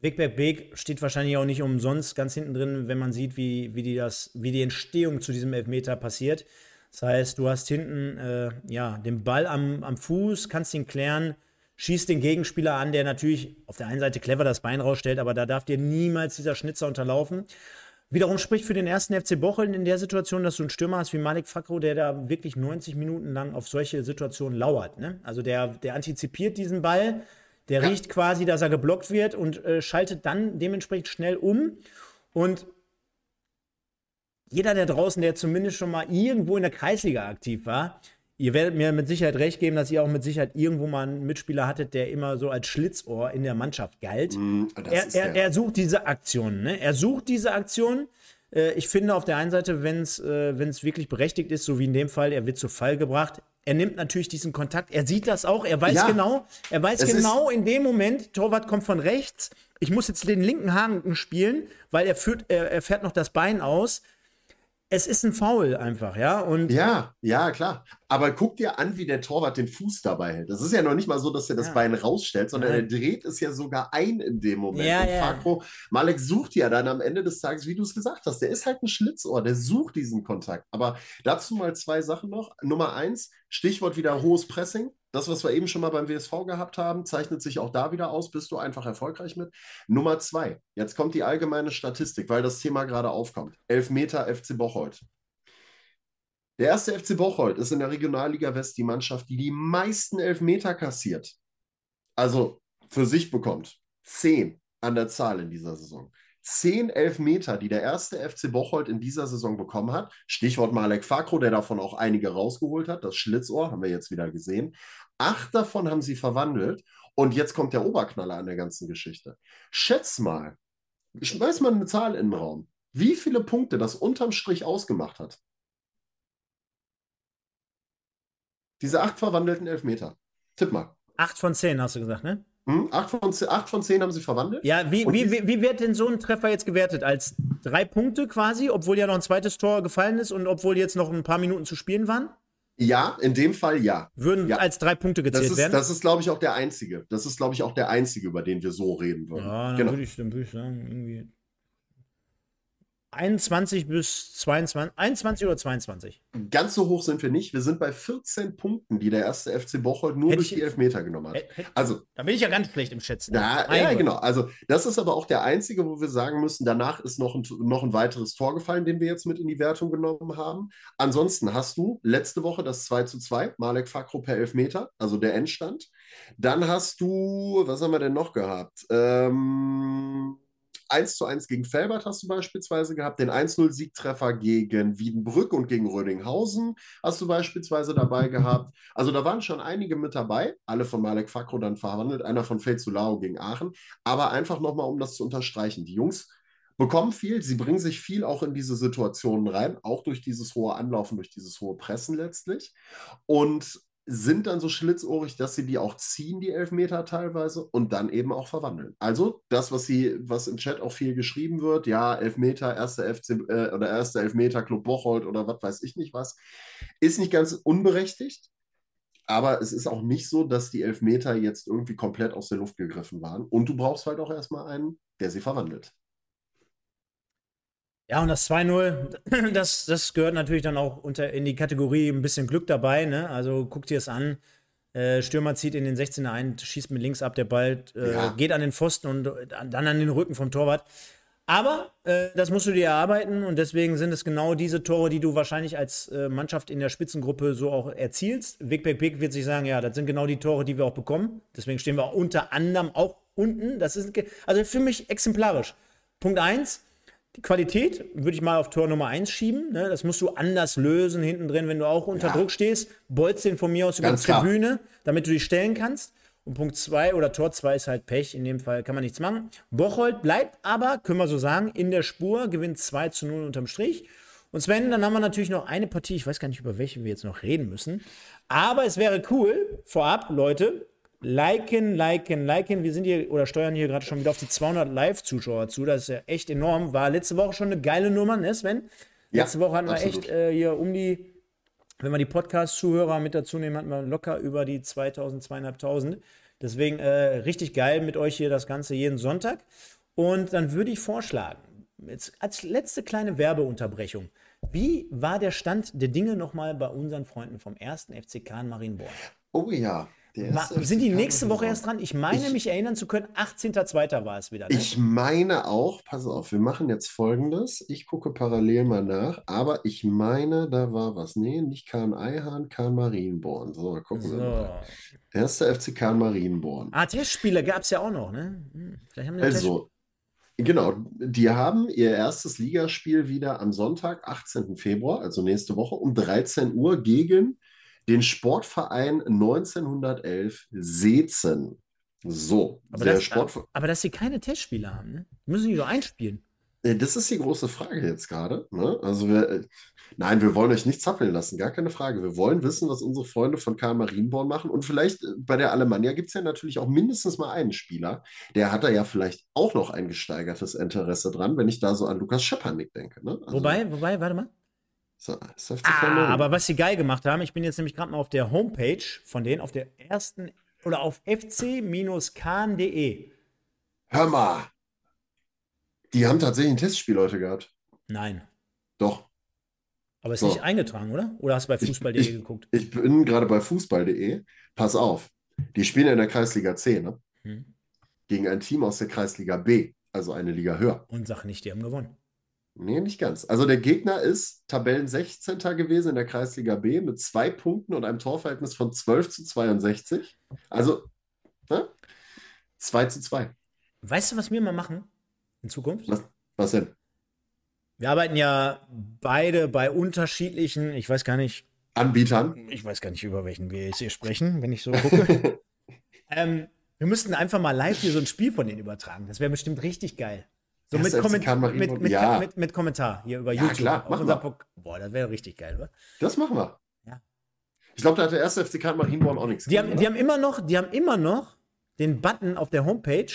Wegberg Beek steht wahrscheinlich auch nicht umsonst ganz hinten drin, wenn man sieht, wie, wie, die, das, wie die Entstehung zu diesem Elfmeter passiert. Das heißt, du hast hinten äh, ja, den Ball am, am Fuß, kannst ihn klären, schießt den Gegenspieler an, der natürlich auf der einen Seite clever das Bein rausstellt, aber da darf dir niemals dieser Schnitzer unterlaufen. Wiederum spricht für den ersten FC Bocholt in der Situation, dass du einen Stürmer hast wie Malik Fakro, der da wirklich 90 Minuten lang auf solche Situationen lauert. Ne? Also der, der antizipiert diesen Ball, der ja. riecht quasi, dass er geblockt wird und äh, schaltet dann dementsprechend schnell um. Und jeder der draußen, der zumindest schon mal irgendwo in der Kreisliga aktiv war, ihr werdet mir mit Sicherheit recht geben, dass ihr auch mit Sicherheit irgendwo mal einen Mitspieler hattet, der immer so als Schlitzohr in der Mannschaft galt. Mm, er, er, er, sucht diese Aktionen. Ne? Er sucht diese Aktionen. Äh, ich finde auf der einen Seite, wenn es äh, wirklich berechtigt ist, so wie in dem Fall, er wird zu Fall gebracht. Er nimmt natürlich diesen Kontakt. Er sieht das auch. Er weiß ja, genau. Er weiß genau in dem Moment, Torwart kommt von rechts. Ich muss jetzt den linken Haken spielen, weil er führt, er, er fährt noch das Bein aus es ist ein Foul einfach, ja. Und ja, ja, klar. Aber guck dir an, wie der Torwart den Fuß dabei hält. Das ist ja noch nicht mal so, dass er das ja. Bein rausstellt, sondern ja. er dreht es ja sogar ein in dem Moment. Ja, und Fakro, Malek sucht ja dann am Ende des Tages, wie du es gesagt hast, der ist halt ein Schlitzohr, der sucht diesen Kontakt. Aber dazu mal zwei Sachen noch. Nummer eins, Stichwort wieder hohes Pressing. Das, was wir eben schon mal beim WSV gehabt haben, zeichnet sich auch da wieder aus. Bist du einfach erfolgreich mit? Nummer zwei, jetzt kommt die allgemeine Statistik, weil das Thema gerade aufkommt. Elfmeter FC Bocholt. Der erste FC Bocholt ist in der Regionalliga West die Mannschaft, die die meisten Elfmeter kassiert. Also für sich bekommt. Zehn an der Zahl in dieser Saison. Zehn Elfmeter, die der erste FC Bocholt in dieser Saison bekommen hat. Stichwort Malek Fakro, der davon auch einige rausgeholt hat. Das Schlitzohr haben wir jetzt wieder gesehen. Acht davon haben sie verwandelt. Und jetzt kommt der Oberknaller an der ganzen Geschichte. Schätz mal, schmeiß mal eine Zahl in den Raum. Wie viele Punkte das unterm Strich ausgemacht hat? Diese acht verwandelten Elfmeter. Tipp mal. Acht von zehn, hast du gesagt, ne? Hm, acht, von, acht von zehn haben sie verwandelt. Ja, wie, wie, wie, wie, wird denn so ein Treffer jetzt gewertet? Als drei Punkte quasi, obwohl ja noch ein zweites Tor gefallen ist und obwohl jetzt noch ein paar Minuten zu spielen waren? Ja, in dem Fall ja. Würden ja. als drei Punkte gezählt das ist, werden? Das ist, glaube ich, auch der einzige. Das ist, glaube ich, auch der einzige, über den wir so reden würden. Ja, dann genau. würde ich, würd ich sagen, irgendwie 21 bis 22, 21 oder 22? Ganz so hoch sind wir nicht. Wir sind bei 14 Punkten, die der erste FC Bocholt nur hätte durch die Elfmeter genommen hat. Hätte, also, da bin ich ja ganz schlecht im Schätzen. Ja, ja, genau. Also, das ist aber auch der einzige, wo wir sagen müssen, danach ist noch ein, noch ein weiteres Tor gefallen, den wir jetzt mit in die Wertung genommen haben. Ansonsten hast du letzte Woche das 2 zu 2, Malek Fakro per Elfmeter, also der Endstand. Dann hast du, was haben wir denn noch gehabt? Ähm 1 zu 1 gegen Felbert hast du beispielsweise gehabt, den 1-0-Siegtreffer gegen Wiedenbrück und gegen Rödinghausen hast du beispielsweise dabei gehabt. Also da waren schon einige mit dabei, alle von Malek Fakro dann verhandelt, einer von Felsulao gegen Aachen. Aber einfach nochmal, um das zu unterstreichen, die Jungs bekommen viel, sie bringen sich viel auch in diese Situationen rein, auch durch dieses hohe Anlaufen, durch dieses hohe Pressen letztlich. Und sind dann so schlitzohrig, dass sie die auch ziehen, die Elfmeter teilweise, und dann eben auch verwandeln. Also das, was sie, was im Chat auch viel geschrieben wird, ja, Elfmeter, erster FC äh, oder erster Elfmeter Club Bocholt oder was weiß ich nicht was, ist nicht ganz unberechtigt. Aber es ist auch nicht so, dass die Elfmeter jetzt irgendwie komplett aus der Luft gegriffen waren. Und du brauchst halt auch erstmal einen, der sie verwandelt. Ja, und das 2-0, das, das gehört natürlich dann auch unter, in die Kategorie ein bisschen Glück dabei. Ne? Also guck dir es an. Äh, Stürmer zieht in den 16er ein, schießt mit links ab, der Ball äh, ja. geht an den Pfosten und dann an den Rücken vom Torwart. Aber äh, das musst du dir erarbeiten und deswegen sind es genau diese Tore, die du wahrscheinlich als äh, Mannschaft in der Spitzengruppe so auch erzielst. Vic Beck Beck wird sich sagen, ja, das sind genau die Tore, die wir auch bekommen. Deswegen stehen wir auch unter anderem auch unten. Das ist also für mich exemplarisch. Punkt 1, die Qualität würde ich mal auf Tor Nummer 1 schieben. Ne? Das musst du anders lösen hinten drin, wenn du auch unter ja. Druck stehst. Bolz den von mir aus über die Tribüne, klar. damit du dich stellen kannst. Und Punkt 2 oder Tor 2 ist halt Pech. In dem Fall kann man nichts machen. Bocholt bleibt aber, können wir so sagen, in der Spur, gewinnt 2 zu 0 unterm Strich. Und Sven, dann haben wir natürlich noch eine Partie, ich weiß gar nicht, über welche wir jetzt noch reden müssen. Aber es wäre cool, vorab, Leute, liken, liken, liken. Wir sind hier oder steuern hier gerade schon wieder auf die 200 Live-Zuschauer zu. Das ist ja echt enorm. War letzte Woche schon eine geile Nummer, ne, Sven? Ja, letzte Woche hatten wir echt äh, hier um die, wenn wir die Podcast-Zuhörer mit dazu nehmen, hatten wir locker über die 2000, 2500. Deswegen äh, richtig geil mit euch hier das Ganze jeden Sonntag. Und dann würde ich vorschlagen, jetzt als letzte kleine Werbeunterbrechung, wie war der Stand der Dinge nochmal bei unseren Freunden vom ersten FC Kahn Marienborn? Oh ja, sind die nächste Woche erst dran? Ich meine, ich, mich erinnern zu können, 18.02. war es wieder. Ne? Ich meine auch, pass auf, wir machen jetzt folgendes. Ich gucke parallel mal nach, aber ich meine, da war was. Nee, nicht Kahn Eihahn, Kahn Marienborn. So, gucken so. wir mal. Erster FC Kahn Marienborn. Ah, Testspiele gab es ja auch noch, ne? Hm, also, Genau, die haben ihr erstes Ligaspiel wieder am Sonntag, 18. Februar, also nächste Woche um 13 Uhr gegen den Sportverein 1911 Seezen. So, aber, der das, Sportverein. aber dass sie keine Testspiele haben, ne? Müssen die doch einspielen. Äh, das ist die große Frage jetzt gerade. Ne? Also wir, äh, nein, wir wollen euch nicht zappeln lassen, gar keine Frage. Wir wollen wissen, was unsere Freunde von Karl Marienborn machen. Und vielleicht äh, bei der Alemannia gibt es ja natürlich auch mindestens mal einen Spieler, der hat da ja vielleicht auch noch ein gesteigertes Interesse dran, wenn ich da so an Lukas Schepanik denke. Ne? Also, wobei, wobei, warte mal. So, ah, aber was sie geil gemacht haben, ich bin jetzt nämlich gerade mal auf der Homepage von denen, auf der ersten oder auf fc-kahn.de. Hör mal. Die haben tatsächlich ein Testspiel heute gehabt. Nein. Doch. Aber ist so. nicht eingetragen, oder? Oder hast du bei fußball.de geguckt? Ich bin gerade bei fußball.de. Pass auf. Die spielen in der Kreisliga C, ne? Hm. Gegen ein Team aus der Kreisliga B, also eine Liga höher. Und sag nicht, die haben gewonnen. Nee, nicht ganz. Also der Gegner ist Tabellen 16. gewesen in der Kreisliga B mit zwei Punkten und einem Torverhältnis von 12 zu 62. Also ne? 2 zu 2. Weißt du, was wir mal machen in Zukunft? Was, was denn? Wir arbeiten ja beide bei unterschiedlichen, ich weiß gar nicht. Anbietern. Ich weiß gar nicht, über welchen wir jetzt hier sprechen, wenn ich so gucke. ähm, wir müssten einfach mal live hier so ein Spiel von denen übertragen. Das wäre bestimmt richtig geil. So mit, Komment mit, mit, ja. mit, mit, Kommentar hier über YouTube. Ja, klar, machen wir. Boah, das wäre richtig geil, oder? Das machen wir. Ja. Ich glaube, da hat der erste FCK Marienborn auch nichts die gemacht, haben, Die haben immer noch, die haben immer noch den Button auf der Homepage.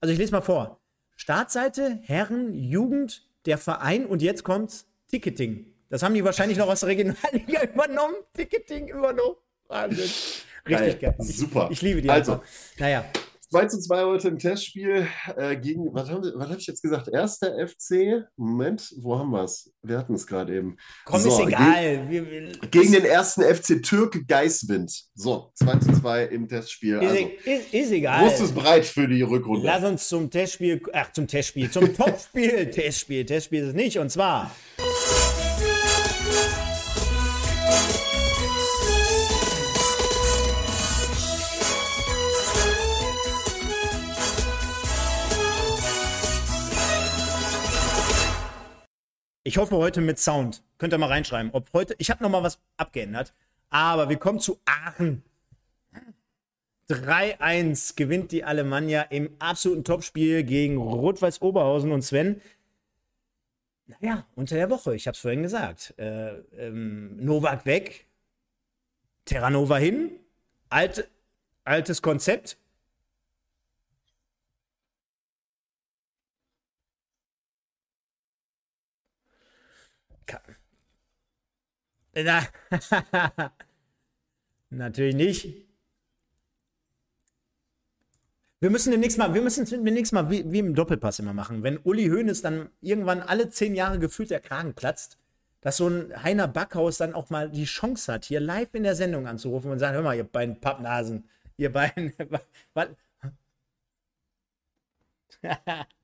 Also ich lese mal vor. Startseite, Herren, Jugend, der Verein und jetzt kommt Ticketing. Das haben die wahrscheinlich noch aus der Regionalliga übernommen. Ticketing übernommen. Wahnsinn. Richtig geil. geil. Ich, Super. Ich liebe die. Also, einfach. naja. 2 zu 2 heute im Testspiel äh, gegen, was habe hab ich jetzt gesagt? Erster FC. Moment, wo haben wir es? Wir hatten es gerade eben. Komm, so, ist egal. Ge wir, gegen den ersten FC Türk Geiswind. So, 2 zu 2 im Testspiel. Ist, also, e- ist, ist egal. Wusst es bereit für die Rückrunde? Lass uns zum Testspiel, ach, zum Testspiel, zum Topspiel. Testspiel, Testspiel ist es nicht. Und zwar. Ich hoffe heute mit Sound. Könnt ihr mal reinschreiben, ob heute. Ich habe noch mal was abgeändert. Aber wir kommen zu Aachen. 3-1 gewinnt die Alemannia im absoluten Topspiel gegen Rot-Weiß Oberhausen und Sven. Naja, unter der Woche, ich habe es vorhin gesagt. Äh, ähm, Novak weg, Terranova hin, Alt, altes Konzept. Na, natürlich nicht. Wir müssen demnächst mal, wir müssen demnächst mal wie, wie im Doppelpass immer machen. Wenn Uli Hoeneß dann irgendwann alle zehn Jahre gefühlt der Kragen platzt, dass so ein Heiner Backhaus dann auch mal die Chance hat, hier live in der Sendung anzurufen und sagen, hör mal, ihr beiden Pappnasen, ihr beiden?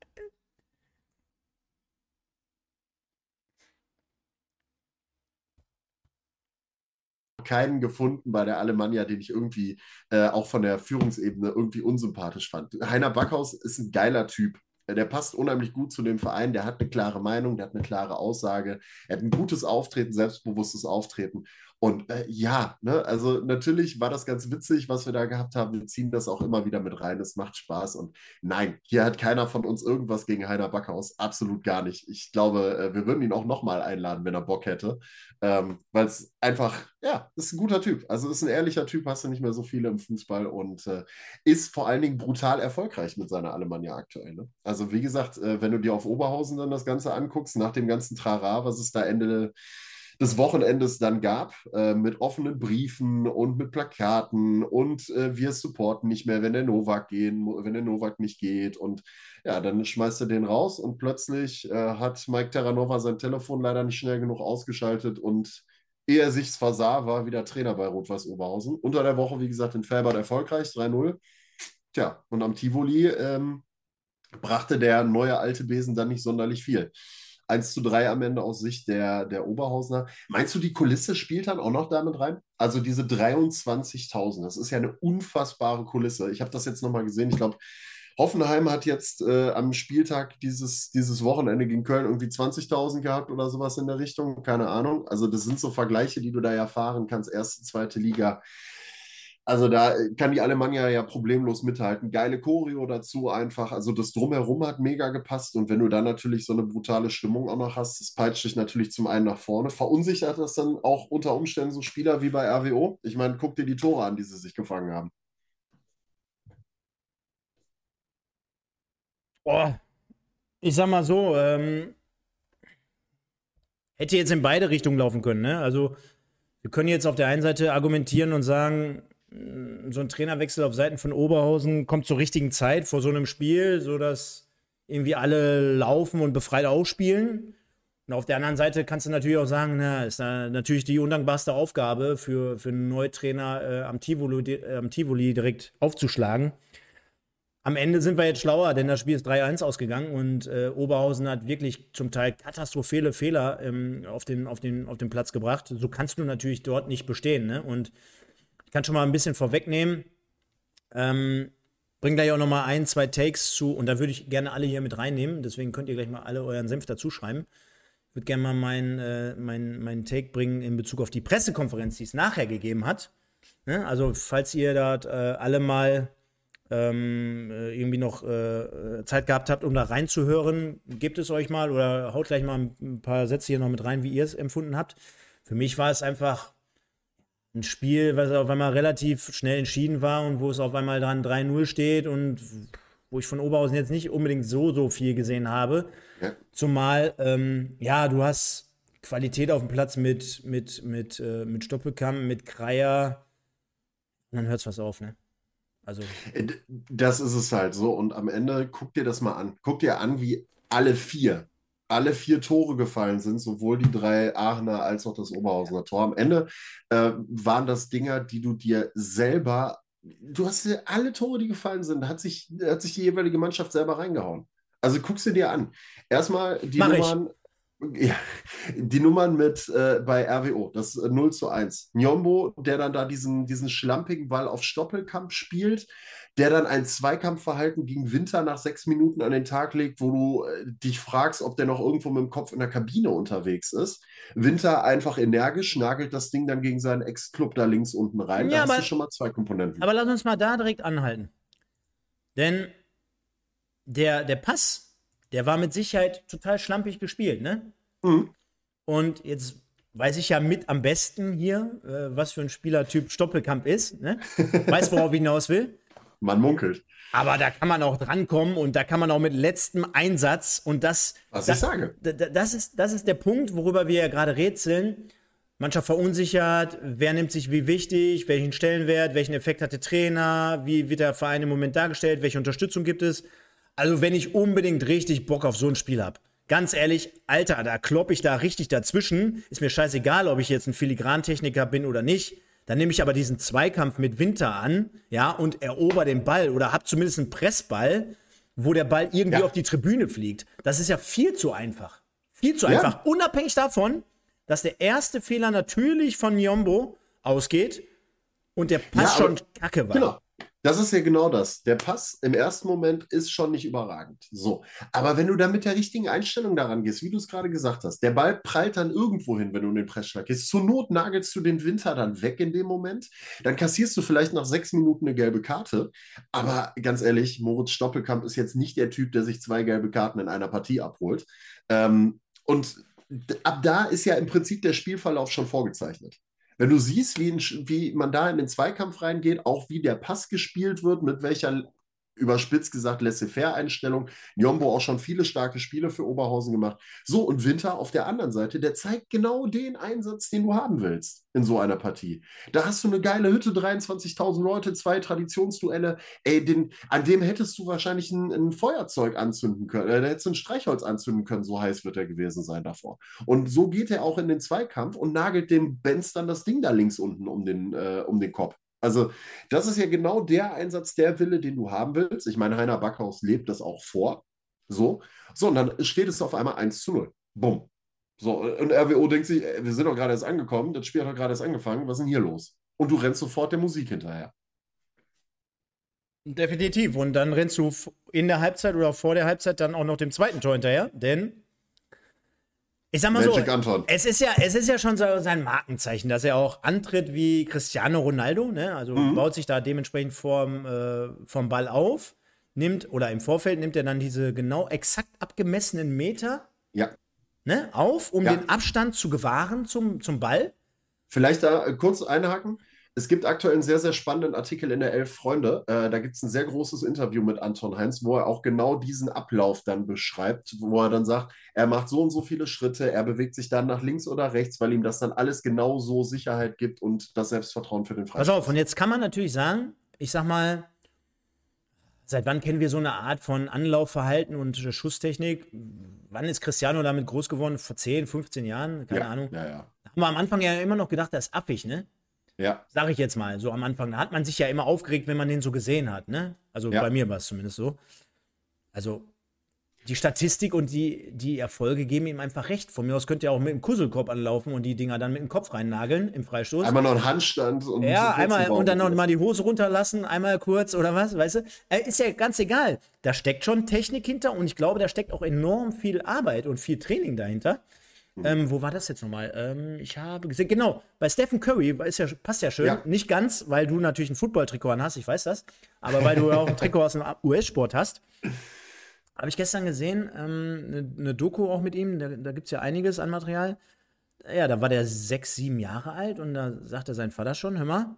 keinen gefunden bei der Alemannia, den ich irgendwie äh, auch von der Führungsebene irgendwie unsympathisch fand. Heiner Backhaus ist ein geiler Typ. Der passt unheimlich gut zu dem Verein. Der hat eine klare Meinung, der hat eine klare Aussage. Er hat ein gutes Auftreten, selbstbewusstes Auftreten. Und äh, ja, ne, also natürlich war das ganz witzig, was wir da gehabt haben. Wir ziehen das auch immer wieder mit rein. Es macht Spaß. Und nein, hier hat keiner von uns irgendwas gegen Heiner Backhaus. Absolut gar nicht. Ich glaube, äh, wir würden ihn auch nochmal einladen, wenn er Bock hätte. Ähm, Weil es einfach, ja, ist ein guter Typ. Also ist ein ehrlicher Typ, hast du nicht mehr so viele im Fußball und äh, ist vor allen Dingen brutal erfolgreich mit seiner Alemannia aktuell. Ne? Also wie gesagt, äh, wenn du dir auf Oberhausen dann das Ganze anguckst, nach dem ganzen Trara, was es da Ende des Wochenendes dann gab, äh, mit offenen Briefen und mit Plakaten und äh, wir supporten nicht mehr, wenn der Novak gehen, wenn der Novak nicht geht und ja, dann schmeißt er den raus und plötzlich äh, hat Mike Terranova sein Telefon leider nicht schnell genug ausgeschaltet und ehe er sich's versah, war wieder Trainer bei Rot-Weiß Oberhausen. Unter der Woche, wie gesagt, in Felbert erfolgreich, 3-0. Tja, und am Tivoli ähm, brachte der neue alte Besen dann nicht sonderlich viel. 1 zu 3 am Ende aus Sicht der, der Oberhausener. Meinst du, die Kulisse spielt dann auch noch damit rein? Also diese 23.000, das ist ja eine unfassbare Kulisse. Ich habe das jetzt nochmal gesehen. Ich glaube, Hoffenheim hat jetzt äh, am Spieltag dieses, dieses Wochenende gegen Köln irgendwie 20.000 gehabt oder sowas in der Richtung. Keine Ahnung. Also das sind so Vergleiche, die du da ja fahren kannst. Erste, zweite Liga. Also da kann die Alemannia ja problemlos mithalten. Geile Choreo dazu einfach. Also das Drumherum hat mega gepasst. Und wenn du dann natürlich so eine brutale Stimmung auch noch hast, das peitscht dich natürlich zum einen nach vorne. Verunsichert das dann auch unter Umständen so Spieler wie bei RWO? Ich meine, guck dir die Tore an, die sie sich gefangen haben. Oh, ich sag mal so, ähm, hätte jetzt in beide Richtungen laufen können. Ne? Also wir können jetzt auf der einen Seite argumentieren und sagen, so ein Trainerwechsel auf Seiten von Oberhausen kommt zur richtigen Zeit vor so einem Spiel, sodass irgendwie alle laufen und befreit ausspielen. Und auf der anderen Seite kannst du natürlich auch sagen, na, ist da natürlich die undankbarste Aufgabe für, für einen Neutrainer äh, am, Tivoli, äh, am Tivoli direkt aufzuschlagen. Am Ende sind wir jetzt schlauer, denn das Spiel ist 3-1 ausgegangen und äh, Oberhausen hat wirklich zum Teil katastrophale Fehler ähm, auf, den, auf, den, auf den Platz gebracht. So kannst du natürlich dort nicht bestehen. Ne? Und kann schon mal ein bisschen vorwegnehmen. Ähm, bring gleich auch noch mal ein, zwei Takes zu und da würde ich gerne alle hier mit reinnehmen. Deswegen könnt ihr gleich mal alle euren Senf dazu schreiben. Ich würde gerne mal meinen äh, mein, mein Take bringen in Bezug auf die Pressekonferenz, die es nachher gegeben hat. Ne? Also, falls ihr da äh, alle mal ähm, äh, irgendwie noch äh, Zeit gehabt habt, um da reinzuhören, gebt es euch mal oder haut gleich mal ein paar Sätze hier noch mit rein, wie ihr es empfunden habt. Für mich war es einfach ein Spiel, was auf einmal relativ schnell entschieden war und wo es auf einmal dran 3-0 steht und wo ich von Oberhausen jetzt nicht unbedingt so, so viel gesehen habe. Ja. Zumal, ähm, ja, du hast Qualität auf dem Platz mit, mit, mit, äh, mit Stoppelkamp, mit Kreier. Und dann hört es was auf, ne? Also. Äh, das ist es halt so. Und am Ende guck dir das mal an. Guck dir an, wie alle vier alle vier Tore gefallen sind, sowohl die drei Aachener als auch das Oberhausener Tor. Am Ende äh, waren das Dinger, die du dir selber, du hast dir alle Tore, die gefallen sind, hat sich, hat sich die jeweilige Mannschaft selber reingehauen. Also guckst du dir an. Erstmal die Mach Nummern. Ja, die Nummern mit äh, bei RWO, das 0 zu 1. Njombo, der dann da diesen, diesen schlampigen Ball auf Stoppelkamp spielt, der dann ein Zweikampfverhalten gegen Winter nach sechs Minuten an den Tag legt, wo du äh, dich fragst, ob der noch irgendwo mit dem Kopf in der Kabine unterwegs ist. Winter einfach energisch, nagelt das Ding dann gegen seinen Ex-Club da links unten rein. Ja, da aber- hast du schon mal zwei Komponenten. Aber lass uns mal da direkt anhalten. Denn der, der Pass, der war mit Sicherheit total schlampig gespielt, ne? Mhm. Und jetzt weiß ich ja mit am besten hier, äh, was für ein Spielertyp Stoppelkamp ist, ne? Weiß, worauf ich hinaus will. Man munkelt. Aber da kann man auch drankommen und da kann man auch mit letztem Einsatz und das. Was da, ich sage. da- da- Das ist, das ist der Punkt, worüber wir ja gerade rätseln. Mannschaft verunsichert, wer nimmt sich wie wichtig, welchen Stellenwert, welchen Effekt hat der Trainer, wie wird der Verein im Moment dargestellt, welche Unterstützung gibt es. Also, wenn ich unbedingt richtig Bock auf so ein Spiel habe, ganz ehrlich, Alter, da klopp ich da richtig dazwischen. Ist mir scheißegal, ob ich jetzt ein Filigrantechniker bin oder nicht. Dann nehme ich aber diesen Zweikampf mit Winter an, ja, und erober den Ball oder hab zumindest einen Pressball, wo der Ball irgendwie Ja. auf die Tribüne fliegt. Das ist ja viel zu einfach. Viel zu Ja. einfach. Unabhängig davon, dass der erste Fehler natürlich von Nyombo ausgeht und der Pass Ja, schon kacke war. Genau. Das ist ja genau das. Der Pass im ersten Moment ist schon nicht überragend. So. Aber wenn du dann mit der richtigen Einstellung daran gehst, wie du es gerade gesagt hast, der Ball prallt dann irgendwo hin, wenn du in den Pressschlag gehst. Zur Not nagelst du den Winter dann weg in dem Moment. Dann kassierst du vielleicht nach sechs Minuten eine gelbe Karte. Aber ganz ehrlich, Moritz Stoppelkamp ist jetzt nicht der Typ, der sich zwei gelbe Karten in einer Partie abholt. Ähm, und ab da ist ja im Prinzip der Spielverlauf schon vorgezeichnet. Wenn du siehst, wie, ein, wie man da in den Zweikampf reingeht, auch wie der Pass gespielt wird, mit welcher, überspitzt gesagt, Laissez-faire-Einstellung. Njombo auch schon viele starke Spiele für Oberhausen gemacht. So, und Winter auf der anderen Seite, der zeigt genau den Einsatz, den du haben willst in so einer Partie. Da hast du eine geile Hütte, 23.000 Leute, zwei Traditionsduelle. Ey, den, an dem hättest du wahrscheinlich ein, ein Feuerzeug anzünden können. Äh, da hättest du ein Streichholz anzünden können, so heiß wird er gewesen sein davor. Und so geht er auch in den Zweikampf und nagelt dem Benz dann das Ding da links unten um den, äh, um den Kopf. Also, das ist ja genau der Einsatz, der Wille, den du haben willst. Ich meine, Heiner Backhaus lebt das auch vor. So. So, und dann steht es auf einmal 1 zu 0. Bumm. So, und RWO denkt sich, ey, wir sind doch gerade erst angekommen, das Spiel hat doch gerade erst angefangen, was ist denn hier los? Und du rennst sofort der Musik hinterher. Definitiv. Und dann rennst du in der Halbzeit oder vor der Halbzeit dann auch noch dem zweiten Tor hinterher. Denn, ich sag mal Magic so, Anton. es ist, ja, es ist ja schon so sein Markenzeichen, dass er auch antritt wie Cristiano Ronaldo. Ne? Also Mhm. baut sich da dementsprechend vorm, äh, vom Ball auf, nimmt oder im Vorfeld nimmt er dann diese genau exakt abgemessenen Meter Ja. ne, auf, um Ja. den Abstand zu gewahren zum, zum Ball. Vielleicht da äh, kurz einhaken. Es gibt aktuell einen sehr, sehr spannenden Artikel in der Elf Freunde. Äh, da gibt es ein sehr großes Interview mit Anton Heinz, wo er auch genau diesen Ablauf dann beschreibt, wo er dann sagt, er macht so und so viele Schritte, er bewegt sich dann nach links oder rechts, weil ihm das dann alles genau so Sicherheit gibt und das Selbstvertrauen für den Pass Freistoß. auf, und jetzt kann man natürlich sagen, ich sag mal, seit wann kennen wir so eine Art von Anlaufverhalten und äh, Schusstechnik? Wann ist Cristiano damit groß geworden? Vor 10, 15 Jahren? Keine ja, Ahnung. Ja, ja. Da haben wir am Anfang ja immer noch gedacht, das ist affig, ne? Ja, Sag ich jetzt mal, so am Anfang. Da hat man sich ja immer aufgeregt, wenn man den so gesehen hat, ne? Also Ja. bei mir war es zumindest so. Also die Statistik und die, die Erfolge geben ihm einfach recht. Von mir aus könnt ihr auch mit dem Kusselkorb anlaufen und die Dinger dann mit dem Kopf reinnageln im Freistoß. einmal noch einen Handstand und Ja, einmal und dann noch mal die Hose runterlassen, einmal kurz oder was, weißt du? Äh, ist ja ganz egal. Da steckt schon Technik hinter und ich glaube, da steckt auch enorm viel Arbeit und viel Training dahinter. Mhm. Ähm, wo war das jetzt nochmal? Ähm, ich habe gesehen, genau, bei Stephen Curry ist ja, passt ja schön. Ja. Nicht ganz, weil du natürlich ein Football-Trikot an hast, ich weiß das. Aber weil du ja auch ein Trikot aus dem US-Sport hast. Habe ich gestern gesehen, ähm, eine ne Doku auch mit ihm, da, da gibt es ja einiges an Material. Ja, da war der sechs, sieben Jahre alt und da sagte sein Vater schon, hör mal,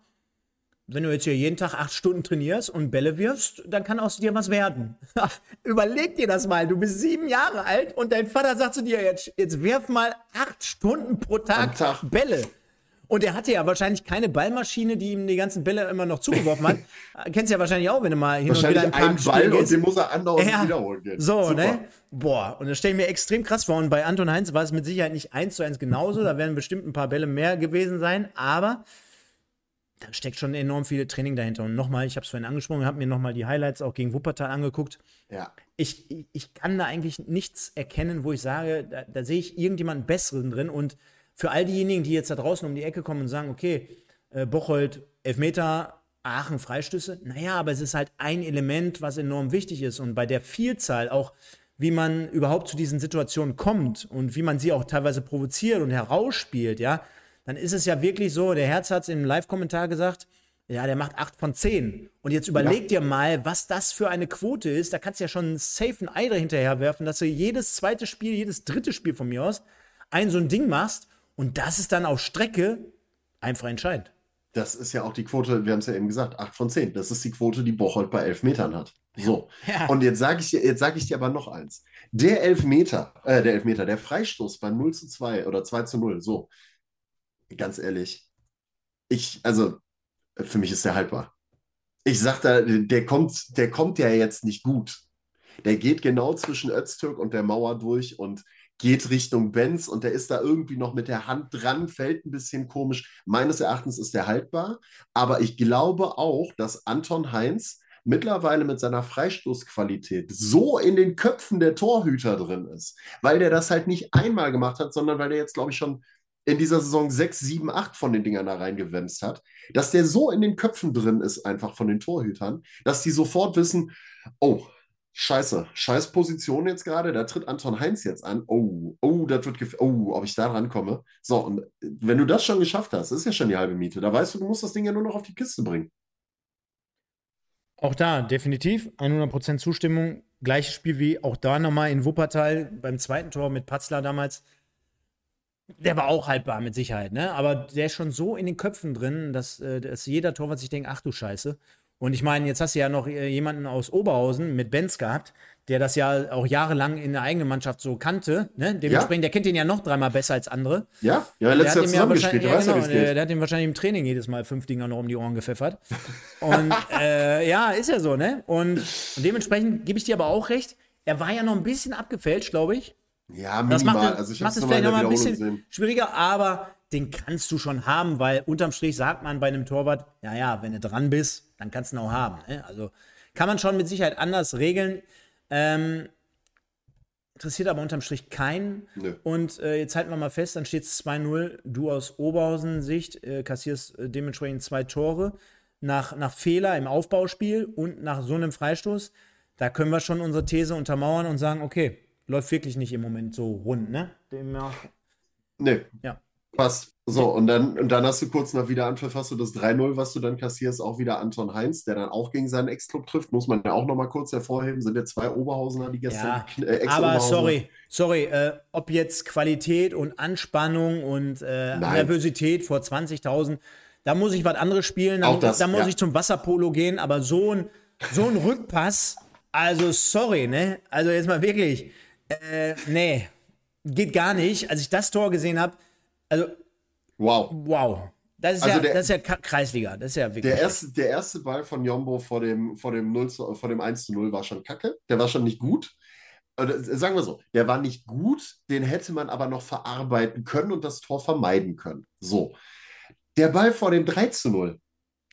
wenn du jetzt hier jeden Tag acht Stunden trainierst und Bälle wirfst, dann kann aus dir was werden. Überleg dir das mal, du bist sieben Jahre alt und dein Vater sagt zu dir, jetzt, jetzt wirf mal acht Stunden pro Tag, Tag. Bälle. Und er hatte ja wahrscheinlich keine Ballmaschine, die ihm die ganzen Bälle immer noch zugeworfen hat. Kennst du ja wahrscheinlich auch, wenn du mal hin und wieder Wahrscheinlich im ein Park Ball und den muss er andauernd Ja, wiederholen gehen. So, Super. ne? Boah, und das stelle ich mir extrem krass vor. Und bei Anton Heinz war es mit Sicherheit nicht eins zu eins genauso. Da werden bestimmt ein paar Bälle mehr gewesen sein. Aber da steckt schon enorm viel Training dahinter. Und nochmal, ich habe es vorhin angesprochen, habe mir nochmal die Highlights auch gegen Wuppertal angeguckt. Ja. Ich, ich, ich kann da eigentlich nichts erkennen, wo ich sage, da, da sehe ich irgendjemanden Besseren drin. Und für all diejenigen, die jetzt da draußen um die Ecke kommen und sagen, okay, äh, Bocholt, Elfmeter, Aachen Freistöße. Naja, aber es ist halt ein Element, was enorm wichtig ist. Und bei der Vielzahl auch, wie man überhaupt zu diesen Situationen kommt und wie man sie auch teilweise provoziert und herausspielt, ja, dann ist es ja wirklich so, der Herz hat es im Live-Kommentar gesagt, ja, der macht 8 von 10. Und jetzt überleg ja. dir mal, was das für eine Quote ist. Da kannst du ja schon einen safen Ei dahinterher werfen, dass du jedes zweite Spiel, jedes dritte Spiel von mir aus ein so ein Ding machst. Und das ist dann auf Strecke einfach entscheidend. Das ist ja auch die Quote, wir haben es ja eben gesagt, 8 von 10. Das ist die Quote, die Bocholt bei 11 Metern hat. So. Ja. Und jetzt sage ich, dir, sag ich dir aber noch eins. Der Elfmeter, äh, der Elfmeter, der Freistoß bei 0 zu 2 oder 2 zu 0, so. Ganz ehrlich. Ich, also, für mich ist der haltbar. Ich sag da, der kommt, der kommt ja jetzt nicht gut. Der geht genau zwischen Öztürk und der Mauer durch und geht Richtung Benz und der ist da irgendwie noch mit der Hand dran, fällt ein bisschen komisch. Meines Erachtens ist der haltbar, aber ich glaube auch, dass Anton Heinz mittlerweile mit seiner Freistoßqualität so in den Köpfen der Torhüter drin ist, weil der das halt nicht einmal gemacht hat, sondern weil der jetzt, glaube ich, schon in dieser Saison 6, 7, 8 von den Dingern da reingewemst hat, dass der so in den Köpfen drin ist, einfach von den Torhütern, dass die sofort wissen, oh, scheiße, scheiß Position jetzt gerade, da tritt Anton Heinz jetzt an, oh, oh, das wird, oh, ob ich da rankomme. So, und wenn du das schon geschafft hast, ist ja schon die halbe Miete, da weißt du, du musst das Ding ja nur noch auf die Kiste bringen. Auch da definitiv 100% Zustimmung. Gleiches Spiel wie auch da nochmal in Wuppertal beim zweiten Tor mit Patzler damals. Der war auch haltbar mit Sicherheit, ne? Aber der ist schon so in den Köpfen drin, dass, äh, dass jeder Torwart sich denkt, ach du Scheiße. Und ich meine, jetzt hast du ja noch äh, jemanden aus Oberhausen mit Benz gehabt, der das ja auch jahrelang in der eigenen Mannschaft so kannte. Ne? Dementsprechend, ja. der kennt den ja noch dreimal besser als andere. Ja, ja, letztes Jahr zusammengespielt, ja, genau, der, der, hat ihm wahrscheinlich im Training jedes Mal fünf Dinger noch um die Ohren gepfeffert. Und äh, ja, ist ja so, ne? Und, und dementsprechend gebe ich dir aber auch recht, er war ja noch ein bisschen abgefälscht, glaube ich. Ja, minimal. Das macht, also ich macht es vielleicht noch mal ein bisschen gesehen. schwieriger, aber den kannst du schon haben, weil unterm Strich sagt man bei einem Torwart, ja, ja, wenn du dran bist, dann kannst du ihn auch haben. Ne? Also kann man schon mit Sicherheit anders regeln. Ähm, interessiert aber unterm Strich keinen. Nö. Und äh, jetzt halten wir mal fest, dann steht es 2-0. Du aus Oberhausen-Sicht äh, kassierst äh, dementsprechend zwei Tore nach, nach Fehler im Aufbauspiel und nach so einem Freistoß. Da können wir schon unsere These untermauern und sagen, okay, läuft wirklich nicht im Moment so rund, ne? Demnach. Nee. Ja. Passt. So, und dann, und dann hast du kurz nach Wiederanpfiff hast du das 3-0, was du dann kassierst, auch wieder Anton Heinz, der dann auch gegen seinen Ex-Club trifft, muss man ja auch nochmal kurz hervorheben, sind ja zwei Oberhausener, die gestern ja, äh, Aber sorry, sorry, äh, ob jetzt Qualität und Anspannung und äh, Nervosität vor 20.000, da muss ich was anderes spielen, da, das, da muss ja. ich zum Wasserpolo gehen, aber so ein, so ein Rückpass, also sorry, ne? Also jetzt mal wirklich, äh, nee, geht gar nicht. Als ich das Tor gesehen habe, also, wow. Wow. Das ist, also ja, der, das ist ja Kreisliga. Das ist ja wirklich. Der erste, der erste Ball von Jombo vor dem, vor, dem 0 zu, vor dem 1 zu 0 war schon kacke. Der war schon nicht gut. Oder, sagen wir so, der war nicht gut, den hätte man aber noch verarbeiten können und das Tor vermeiden können. So. Der Ball vor dem 3 zu 0,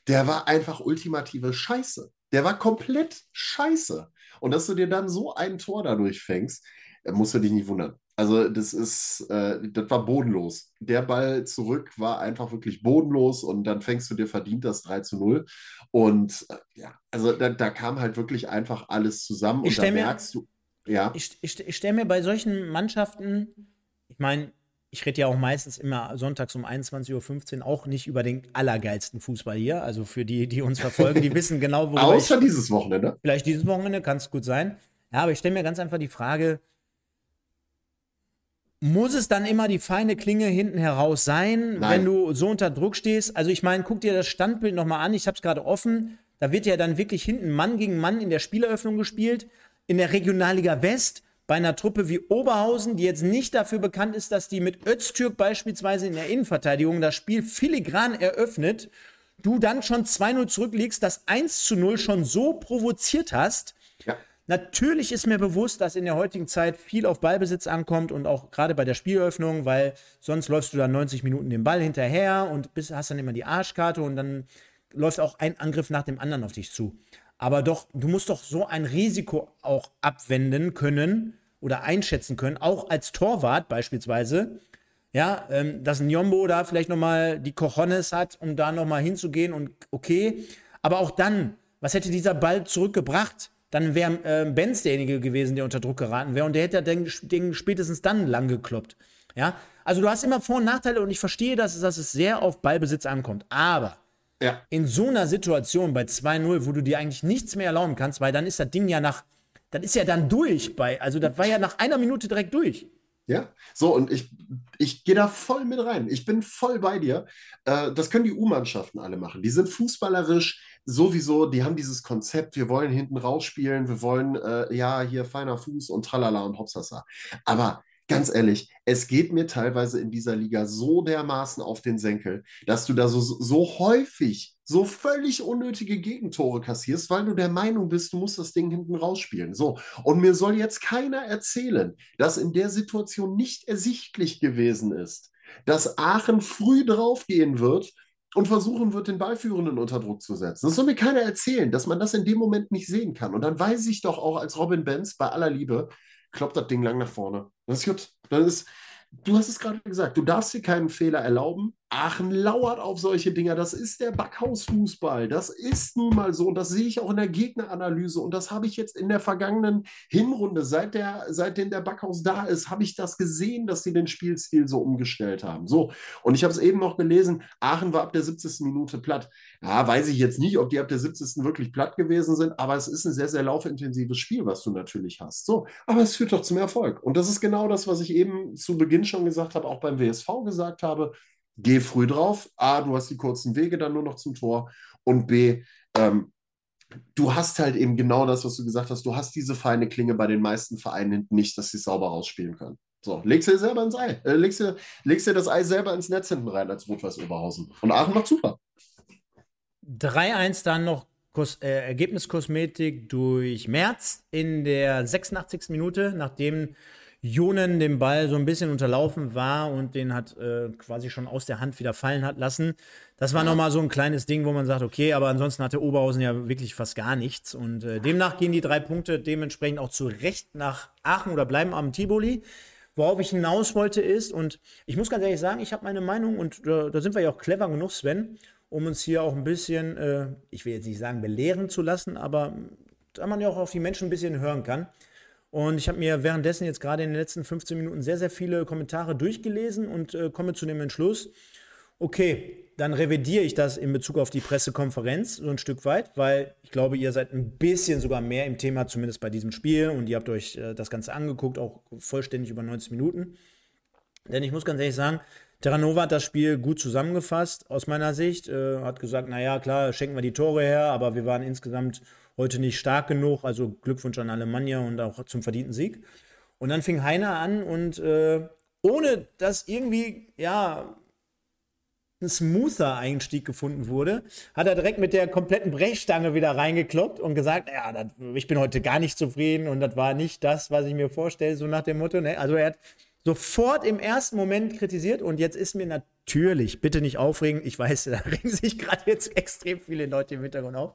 der war einfach ultimative Scheiße. Der war komplett scheiße. Und dass du dir dann so ein Tor dadurch fängst, musst du dich nicht wundern. Also das ist, äh, das war bodenlos. Der Ball zurück war einfach wirklich bodenlos und dann fängst du dir verdient das 3 zu 0. Und äh, ja, also da, da, kam halt wirklich einfach alles zusammen ich und da merkst du, ja. Ich, ich, ich stelle mir bei solchen Mannschaften, ich meine, ich rede ja auch meistens immer sonntags um 21.15 Uhr auch nicht über den allergeilsten Fußball hier. Also für die, die uns verfolgen, die wissen genau, wo. Außer ich, dieses Wochenende. Vielleicht dieses Wochenende, kann es gut sein. Ja, aber ich stelle mir ganz einfach die Frage, muss es dann immer die feine Klinge hinten heraus sein, Nein. wenn du so unter Druck stehst? Also ich meine, guck dir das Standbild nochmal an, ich habe es gerade offen. Da wird ja dann wirklich hinten Mann gegen Mann in der Spieleröffnung gespielt. In der Regionalliga West bei einer Truppe wie Oberhausen, die jetzt nicht dafür bekannt ist, dass die mit Öztürk beispielsweise in der Innenverteidigung das Spiel filigran eröffnet, du dann schon 2-0 zurückliegst, das 1 0 schon so provoziert hast, Natürlich ist mir bewusst, dass in der heutigen Zeit viel auf Ballbesitz ankommt und auch gerade bei der Spieleröffnung, weil sonst läufst du dann 90 Minuten den Ball hinterher und bist, hast dann immer die Arschkarte und dann läuft auch ein Angriff nach dem anderen auf dich zu. Aber doch, du musst doch so ein Risiko auch abwenden können oder einschätzen können, auch als Torwart beispielsweise. Ja, ähm, dass ein Jombo da vielleicht nochmal die Cojones hat, um da nochmal hinzugehen und okay, Aber auch dann, was hätte dieser Ball zurückgebracht? Dann wäre äh, Benz derjenige gewesen, der unter Druck geraten wäre und der hätte den Ding spätestens dann lang gekloppt. Ja, also du hast immer Vor- und Nachteile und ich verstehe, dass, dass es sehr auf Ballbesitz ankommt. Aber ja. in so einer Situation bei 2-0, wo du dir eigentlich nichts mehr erlauben kannst, weil dann ist das Ding ja nach, das ist ja dann durch bei, also das war ja nach einer Minute direkt durch. Ja, so und ich, ich gehe da voll mit rein. Ich bin voll bei dir. Äh, das können die U-Mannschaften alle machen. Die sind fußballerisch sowieso, die haben dieses Konzept, wir wollen hinten rausspielen, wir wollen, äh, ja, hier feiner Fuß und tralala und hopsasa. Aber ganz ehrlich, es geht mir teilweise in dieser Liga so dermaßen auf den Senkel, dass du da so, so häufig so völlig unnötige Gegentore kassierst, weil du der Meinung bist, du musst das Ding hinten rausspielen. So. Und mir soll jetzt keiner erzählen, dass in der Situation nicht ersichtlich gewesen ist, dass Aachen früh draufgehen wird und versuchen wird, den Ballführenden unter Druck zu setzen. Das soll mir keiner erzählen, dass man das in dem Moment nicht sehen kann. Und dann weiß ich doch auch als Robin Benz bei aller Liebe, kloppt das Ding lang nach vorne. Das ist gut. Dann ist, du hast es gerade gesagt, du darfst dir keinen Fehler erlauben. Aachen lauert auf solche Dinger. Das ist der Backhausfußball. Das ist nun mal so. Und das sehe ich auch in der Gegneranalyse. Und das habe ich jetzt in der vergangenen Hinrunde, seit der, seitdem der Backhaus da ist, habe ich das gesehen, dass sie den Spielstil so umgestellt haben. So. Und ich habe es eben noch gelesen. Aachen war ab der 70. Minute platt. Ja, weiß ich jetzt nicht, ob die ab der 70. wirklich platt gewesen sind. Aber es ist ein sehr, sehr laufintensives Spiel, was du natürlich hast. So. Aber es führt doch zum Erfolg. Und das ist genau das, was ich eben zu Beginn schon gesagt habe, auch beim WSV gesagt habe geh früh drauf. A, du hast die kurzen Wege dann nur noch zum Tor. Und B, ähm, du hast halt eben genau das, was du gesagt hast. Du hast diese feine Klinge bei den meisten Vereinen nicht, dass sie sauber rausspielen können. So, legst dir selber ins Ei. Äh, legst, dir, legst dir das Ei selber ins Netz hinten rein als Rot-Weiß Oberhausen. Und Aachen macht super. 3-1 dann noch Kos äh, Ergebniskosmetik durch März in der 86. Minute, nachdem Jonen den Ball so ein bisschen unterlaufen war und den hat äh, quasi schon aus der Hand wieder fallen hat lassen. Das war nochmal so ein kleines Ding, wo man sagt, okay, aber ansonsten hatte Oberhausen ja wirklich fast gar nichts. Und äh, demnach gehen die drei Punkte dementsprechend auch zu Recht nach Aachen oder bleiben am Tivoli. Worauf ich hinaus wollte ist, und ich muss ganz ehrlich sagen, ich habe meine Meinung und äh, da sind wir ja auch clever genug, Sven, um uns hier auch ein bisschen, äh, ich will jetzt nicht sagen belehren zu lassen, aber da man ja auch auf die Menschen ein bisschen hören kann. Und ich habe mir währenddessen jetzt gerade in den letzten 15 Minuten sehr, sehr viele Kommentare durchgelesen und äh, komme zu dem Entschluss, okay, dann revidiere ich das in Bezug auf die Pressekonferenz so ein Stück weit, weil ich glaube, ihr seid ein bisschen sogar mehr im Thema, zumindest bei diesem Spiel. Und ihr habt euch äh, das Ganze angeguckt, auch vollständig über 90 Minuten. Denn ich muss ganz ehrlich sagen, Terranova hat das Spiel gut zusammengefasst aus meiner Sicht. Äh, hat gesagt, naja, klar, schenken wir die Tore her, aber wir waren insgesamt heute nicht stark genug. Also Glückwunsch an Alemannia und auch zum verdienten Sieg. Und dann fing Heiner an und äh, ohne dass irgendwie, ja, ein smoother Einstieg gefunden wurde, hat er direkt mit der kompletten Brechstange wieder reingekloppt und gesagt, ja, das, ich bin heute gar nicht zufrieden und das war nicht das, was ich mir vorstelle, so nach dem Motto. Ne? Also er hat sofort im ersten Moment kritisiert und jetzt ist mir natürlich, bitte nicht aufregen, ich weiß, da regen sich gerade jetzt extrem viele Leute im Hintergrund auf,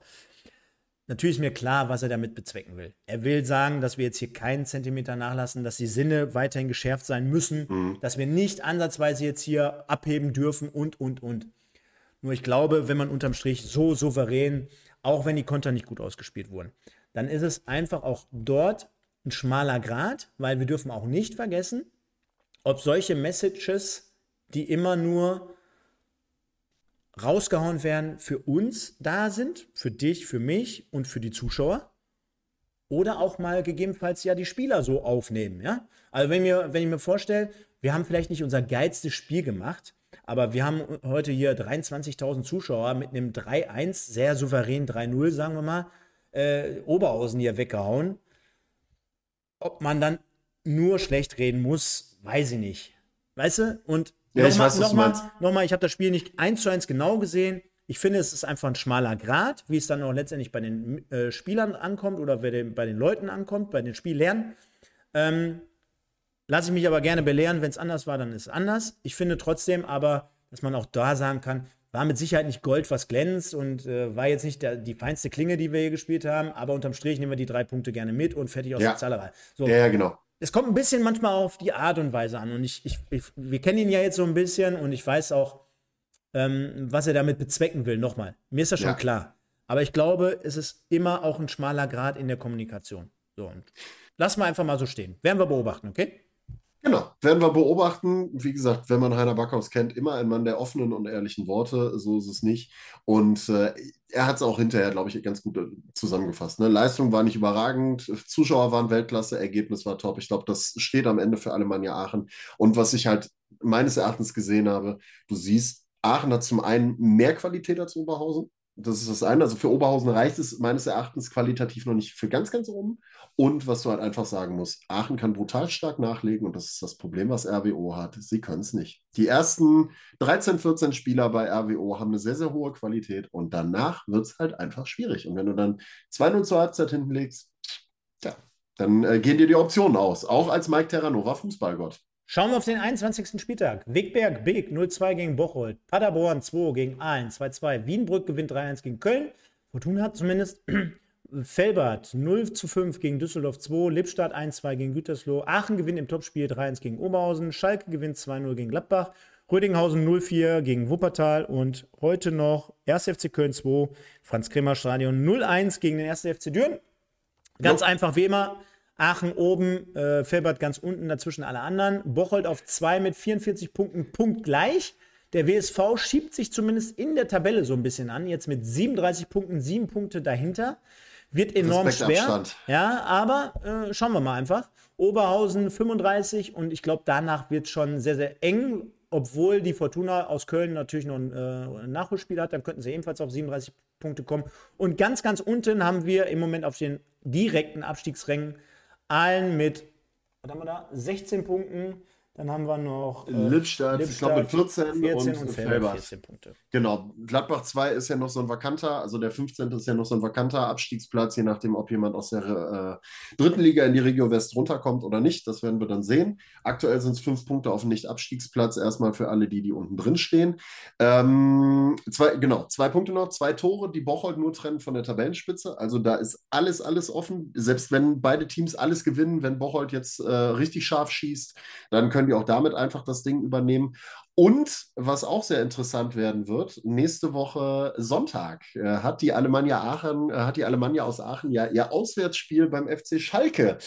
Natürlich ist mir klar, was er damit bezwecken will. Er will sagen, dass wir jetzt hier keinen Zentimeter nachlassen, dass die Sinne weiterhin geschärft sein müssen, mhm. dass wir nicht ansatzweise jetzt hier abheben dürfen und, und, und. Nur ich glaube, wenn man unterm Strich so souverän, auch wenn die Konter nicht gut ausgespielt wurden, dann ist es einfach auch dort ein schmaler Grad, weil wir dürfen auch nicht vergessen, ob solche Messages, die immer nur rausgehauen werden, für uns da sind, für dich, für mich und für die Zuschauer. Oder auch mal gegebenenfalls ja die Spieler so aufnehmen, ja. Also wenn, mir, wenn ich mir vorstelle, wir haben vielleicht nicht unser geilstes Spiel gemacht, aber wir haben heute hier 23.000 Zuschauer mit einem 3-1, sehr souverän 3-0, sagen wir mal, äh, Oberhausen hier weggehauen. Ob man dann nur schlecht reden muss, weiß ich nicht. Weißt du? Und ja, nochmal, ich weiß, nochmal, nochmal, ich habe das Spiel nicht eins zu eins genau gesehen. Ich finde, es ist einfach ein schmaler Grad, wie es dann auch letztendlich bei den äh, Spielern ankommt oder bei den, bei den Leuten ankommt, bei den Spiellernen. Ähm, Lasse ich mich aber gerne belehren, wenn es anders war, dann ist es anders. Ich finde trotzdem aber, dass man auch da sagen kann, war mit Sicherheit nicht Gold, was glänzt und äh, war jetzt nicht der, die feinste Klinge, die wir hier gespielt haben, aber unterm Strich nehmen wir die drei Punkte gerne mit und fertig aus ja. der Zahlerei. So. Ja, ja, genau es kommt ein bisschen manchmal auf die Art und Weise an. Und ich, ich, ich wir kennen ihn ja jetzt so ein bisschen und ich weiß auch, ähm, was er damit bezwecken will. Nochmal, mir ist das schon ja. klar. Aber ich glaube, es ist immer auch ein schmaler Grad in der Kommunikation. So, und lassen wir einfach mal so stehen. Werden wir beobachten, okay? Genau, werden wir beobachten. Wie gesagt, wenn man Heiner Backhaus kennt, immer ein Mann der offenen und ehrlichen Worte. So ist es nicht. Und äh, er hat es auch hinterher, glaube ich, ganz gut äh, zusammengefasst. Ne? Leistung war nicht überragend, Zuschauer waren Weltklasse, Ergebnis war top. Ich glaube, das steht am Ende für Alemannia Aachen. Und was ich halt meines Erachtens gesehen habe, du siehst, Aachen hat zum einen mehr Qualität als Oberhausen. Das ist das eine. Also für Oberhausen reicht es meines Erachtens qualitativ noch nicht für ganz, ganz oben. Und was du halt einfach sagen musst, Aachen kann brutal stark nachlegen und das ist das Problem, was RWO hat. Sie können es nicht. Die ersten 13, 14 Spieler bei RWO haben eine sehr, sehr hohe Qualität und danach wird es halt einfach schwierig. Und wenn du dann 2-0 zur Halbzeit hinten legst, tja, dann äh, gehen dir die Optionen aus. Auch als Mike Terranova Fußballgott. Schauen wir auf den 21. Spieltag. Wegberg, Beek 0-2 gegen Bocholt. Paderborn 2 gegen Aalen 2-2. Wienbrück gewinnt 3-1 gegen Köln. Fortuna zumindest. Felbert 0 zu 5 gegen Düsseldorf 2, Lippstadt 1-2 gegen Gütersloh, Aachen gewinnt im Topspiel 3-1 gegen Oberhausen, Schalke gewinnt 2-0 gegen Gladbach, Rödinghausen 0-4 gegen Wuppertal und heute noch 1. FC Köln 2, Franz Kremer Stadion 0-1 gegen den 1. FC Düren. Ganz jo. einfach wie immer, Aachen oben, äh, Felbert ganz unten, dazwischen alle anderen. Bocholt auf 2 mit 44 Punkten, punktgleich. Der WSV schiebt sich zumindest in der Tabelle so ein bisschen an, jetzt mit 37 Punkten, 7 Punkte dahinter. Wird enorm schwer. Ja, aber äh, schauen wir mal einfach. Oberhausen 35 und ich glaube, danach wird es schon sehr, sehr eng, obwohl die Fortuna aus Köln natürlich noch ein, äh, Nachholspiel hat. Dann könnten sie ebenfalls auf 37 Punkte kommen. Und ganz, ganz unten haben wir im Moment auf den direkten Abstiegsrängen allen mit, was haben wir da? 16 Punkten. Dann haben wir noch äh, Lippstadt, Lippstadt, ich glaube mit 14, 14 und, und Felbert 14 Punkte. Genau. Gladbach 2 ist ja noch so ein vakanter, also der 15. ist ja noch so ein vakanter Abstiegsplatz, je nachdem, ob jemand aus der äh, dritten Liga in die Regio West runterkommt oder nicht. Das werden wir dann sehen. Aktuell sind es fünf Punkte auf dem Nicht-Abstiegsplatz, erstmal für alle die, die unten drin stehen. Ähm, zwei, genau, zwei Punkte noch, zwei Tore, die Bocholt nur trennen von der Tabellenspitze. Also da ist alles, alles offen. Selbst wenn beide Teams alles gewinnen, wenn Bocholt jetzt äh, richtig scharf schießt, dann können die auch damit einfach das Ding übernehmen. Und was auch sehr interessant werden wird, nächste Woche Sonntag äh, hat die Alemannia Aachen, äh, hat die Alemannia aus Aachen ja ihr Auswärtsspiel beim FC Schalke.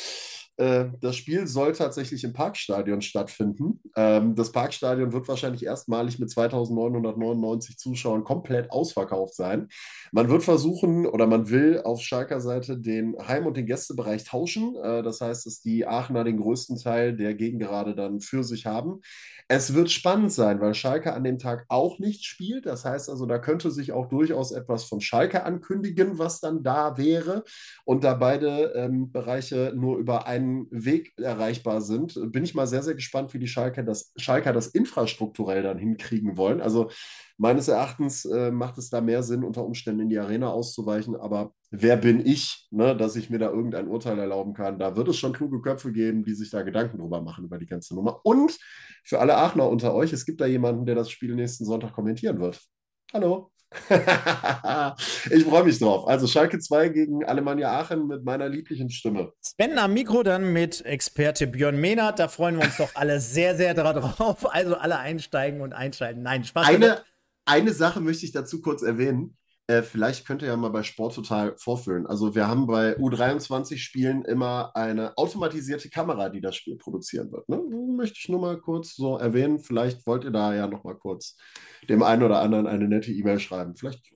Äh, das Spiel soll tatsächlich im Parkstadion stattfinden. Ähm, das Parkstadion wird wahrscheinlich erstmalig mit 2999 Zuschauern komplett ausverkauft sein. Man wird versuchen oder man will auf Schalker Seite den Heim- und den Gästebereich tauschen. Äh, das heißt, dass die Aachener den größten Teil der Gegengerade dann für sich haben. Es wird spannend sein, weil Schalke an dem Tag auch nicht spielt. Das heißt also, da könnte sich auch durchaus etwas von Schalke ankündigen, was dann da wäre. Und da beide ähm, Bereiche nur über einen Weg erreichbar sind, bin ich mal sehr, sehr gespannt, wie die Schalke das, Schalker das infrastrukturell dann hinkriegen wollen. Also meines Erachtens äh, macht es da mehr Sinn, unter Umständen in die Arena auszuweichen. Aber wer bin ich, ne, dass ich mir da irgendein Urteil erlauben kann? Da wird es schon kluge Köpfe geben, die sich da Gedanken drüber machen, über die ganze Nummer. Und für alle Aachener unter euch, es gibt da jemanden, der das Spiel nächsten Sonntag kommentieren wird. Hallo. ich freue mich drauf. Also Schalke 2 gegen Alemannia Aachen mit meiner lieblichen Stimme. Sven am Mikro dann mit Experte Björn Mehnert. Da freuen wir uns doch alle sehr, sehr drauf. Also alle einsteigen und einschalten. Nein, Spaß. Eine, eine Sache möchte ich dazu kurz erwähnen. Äh, vielleicht könnt ihr ja mal bei Sport total vorführen. Also wir haben bei U23-Spielen immer eine automatisierte Kamera, die das Spiel produzieren wird. Ne? Möchte ich nur mal kurz so erwähnen. Vielleicht wollt ihr da ja noch mal kurz dem einen oder anderen eine nette E-Mail schreiben. Vielleicht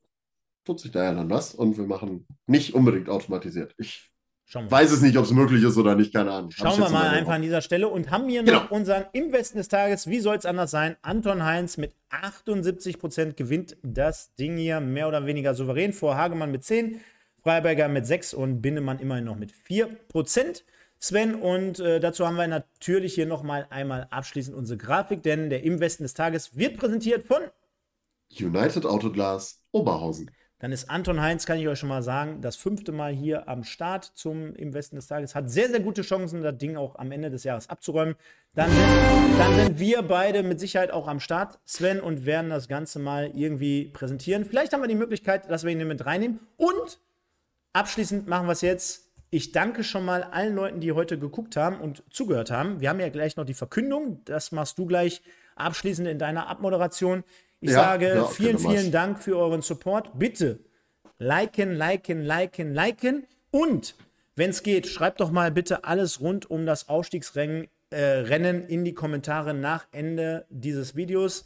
tut sich da ja dann was und wir machen nicht unbedingt automatisiert. Ich Schauen wir Weiß es nicht, ob es möglich ist oder nicht, keine Ahnung. Schauen wir mal einfach an dieser Stelle und haben hier genau. noch unseren Im Westen des Tages. Wie soll es anders sein? Anton Heinz mit 78 Prozent gewinnt das Ding hier mehr oder weniger souverän vor Hagemann mit 10, Freiberger mit 6 und Bindemann immerhin noch mit 4 Prozent. Sven, und äh, dazu haben wir natürlich hier nochmal einmal abschließend unsere Grafik, denn der Im Westen des Tages wird präsentiert von United Autoglas Oberhausen. Dann ist Anton Heinz, kann ich euch schon mal sagen, das fünfte Mal hier am Start zum Im Westen des Tages. Hat sehr, sehr gute Chancen, das Ding auch am Ende des Jahres abzuräumen. Dann, dann sind wir beide mit Sicherheit auch am Start, Sven, und werden das Ganze mal irgendwie präsentieren. Vielleicht haben wir die Möglichkeit, dass wir ihn mit reinnehmen. Und abschließend machen wir es jetzt. Ich danke schon mal allen Leuten, die heute geguckt haben und zugehört haben. Wir haben ja gleich noch die Verkündung. Das machst du gleich abschließend in deiner Abmoderation. Ich ja, sage ja, vielen, vielen Dank für euren Support. Bitte liken, liken, liken, liken. Und wenn es geht, schreibt doch mal bitte alles rund um das Aufstiegsrennen äh, Rennen in die Kommentare nach Ende dieses Videos.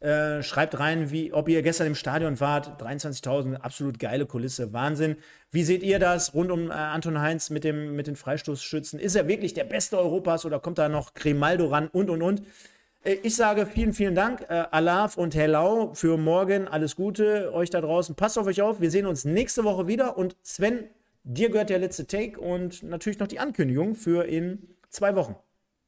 Äh, schreibt rein, wie, ob ihr gestern im Stadion wart. 23.000, absolut geile Kulisse, Wahnsinn. Wie seht ihr das rund um äh, Anton Heinz mit, dem, mit den Freistoßschützen? Ist er wirklich der Beste Europas oder kommt da noch Cremaldo ran und und und? Äh, ich sage vielen, vielen Dank, äh, Alaf und Hello, für morgen. Alles Gute euch da draußen. Passt auf euch auf. Wir sehen uns nächste Woche wieder. Und Sven, dir gehört der letzte Take und natürlich noch die Ankündigung für in zwei Wochen.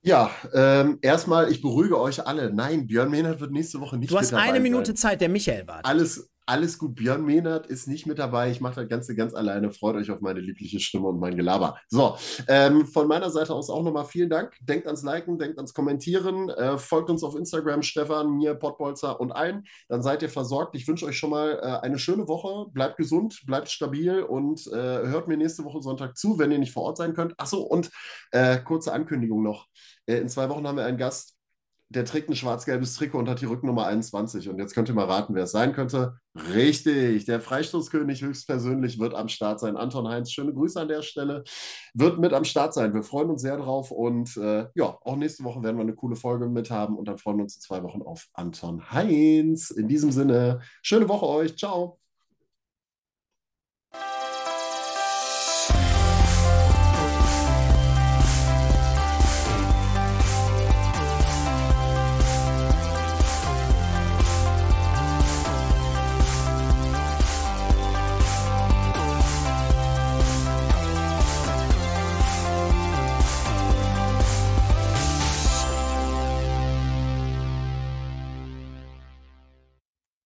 Ja, ähm, erstmal, ich beruhige euch alle. Nein, Björn Mehnert wird nächste Woche nicht Du hast eine Minute Zeit, der Michael wartet. Alles, alles gut. Björn Mehnert ist nicht mit dabei. Ich mache das Ganze ganz alleine. Freut euch auf meine liebliche Stimme und mein Gelaber. So, ähm, von meiner Seite aus auch nochmal vielen Dank. Denkt ans Liken, denkt ans Kommentieren. Äh, folgt uns auf Instagram, Stefan, mir, Pottbolzer und allen. Dann seid ihr versorgt. Ich wünsche euch schon mal äh, eine schöne Woche. Bleibt gesund, bleibt stabil und äh, hört mir nächste Woche Sonntag zu, wenn ihr nicht vor Ort sein könnt. Achso, und äh, kurze Ankündigung noch. Äh, in zwei Wochen haben wir einen Gast, der trägt ein schwarz-gelbes Trikot und hat die Rücknummer 21. Und jetzt könnt ihr mal raten, wer es sein könnte. Richtig, der Freistoßkönig höchstpersönlich wird am Start sein. Anton Heinz, schöne Grüße an der Stelle. Wird mit am Start sein. Wir freuen uns sehr drauf. Und äh, ja, auch nächste Woche werden wir eine coole Folge mit haben. Und dann freuen wir uns in zwei Wochen auf Anton Heinz. In diesem Sinne, schöne Woche euch. Ciao.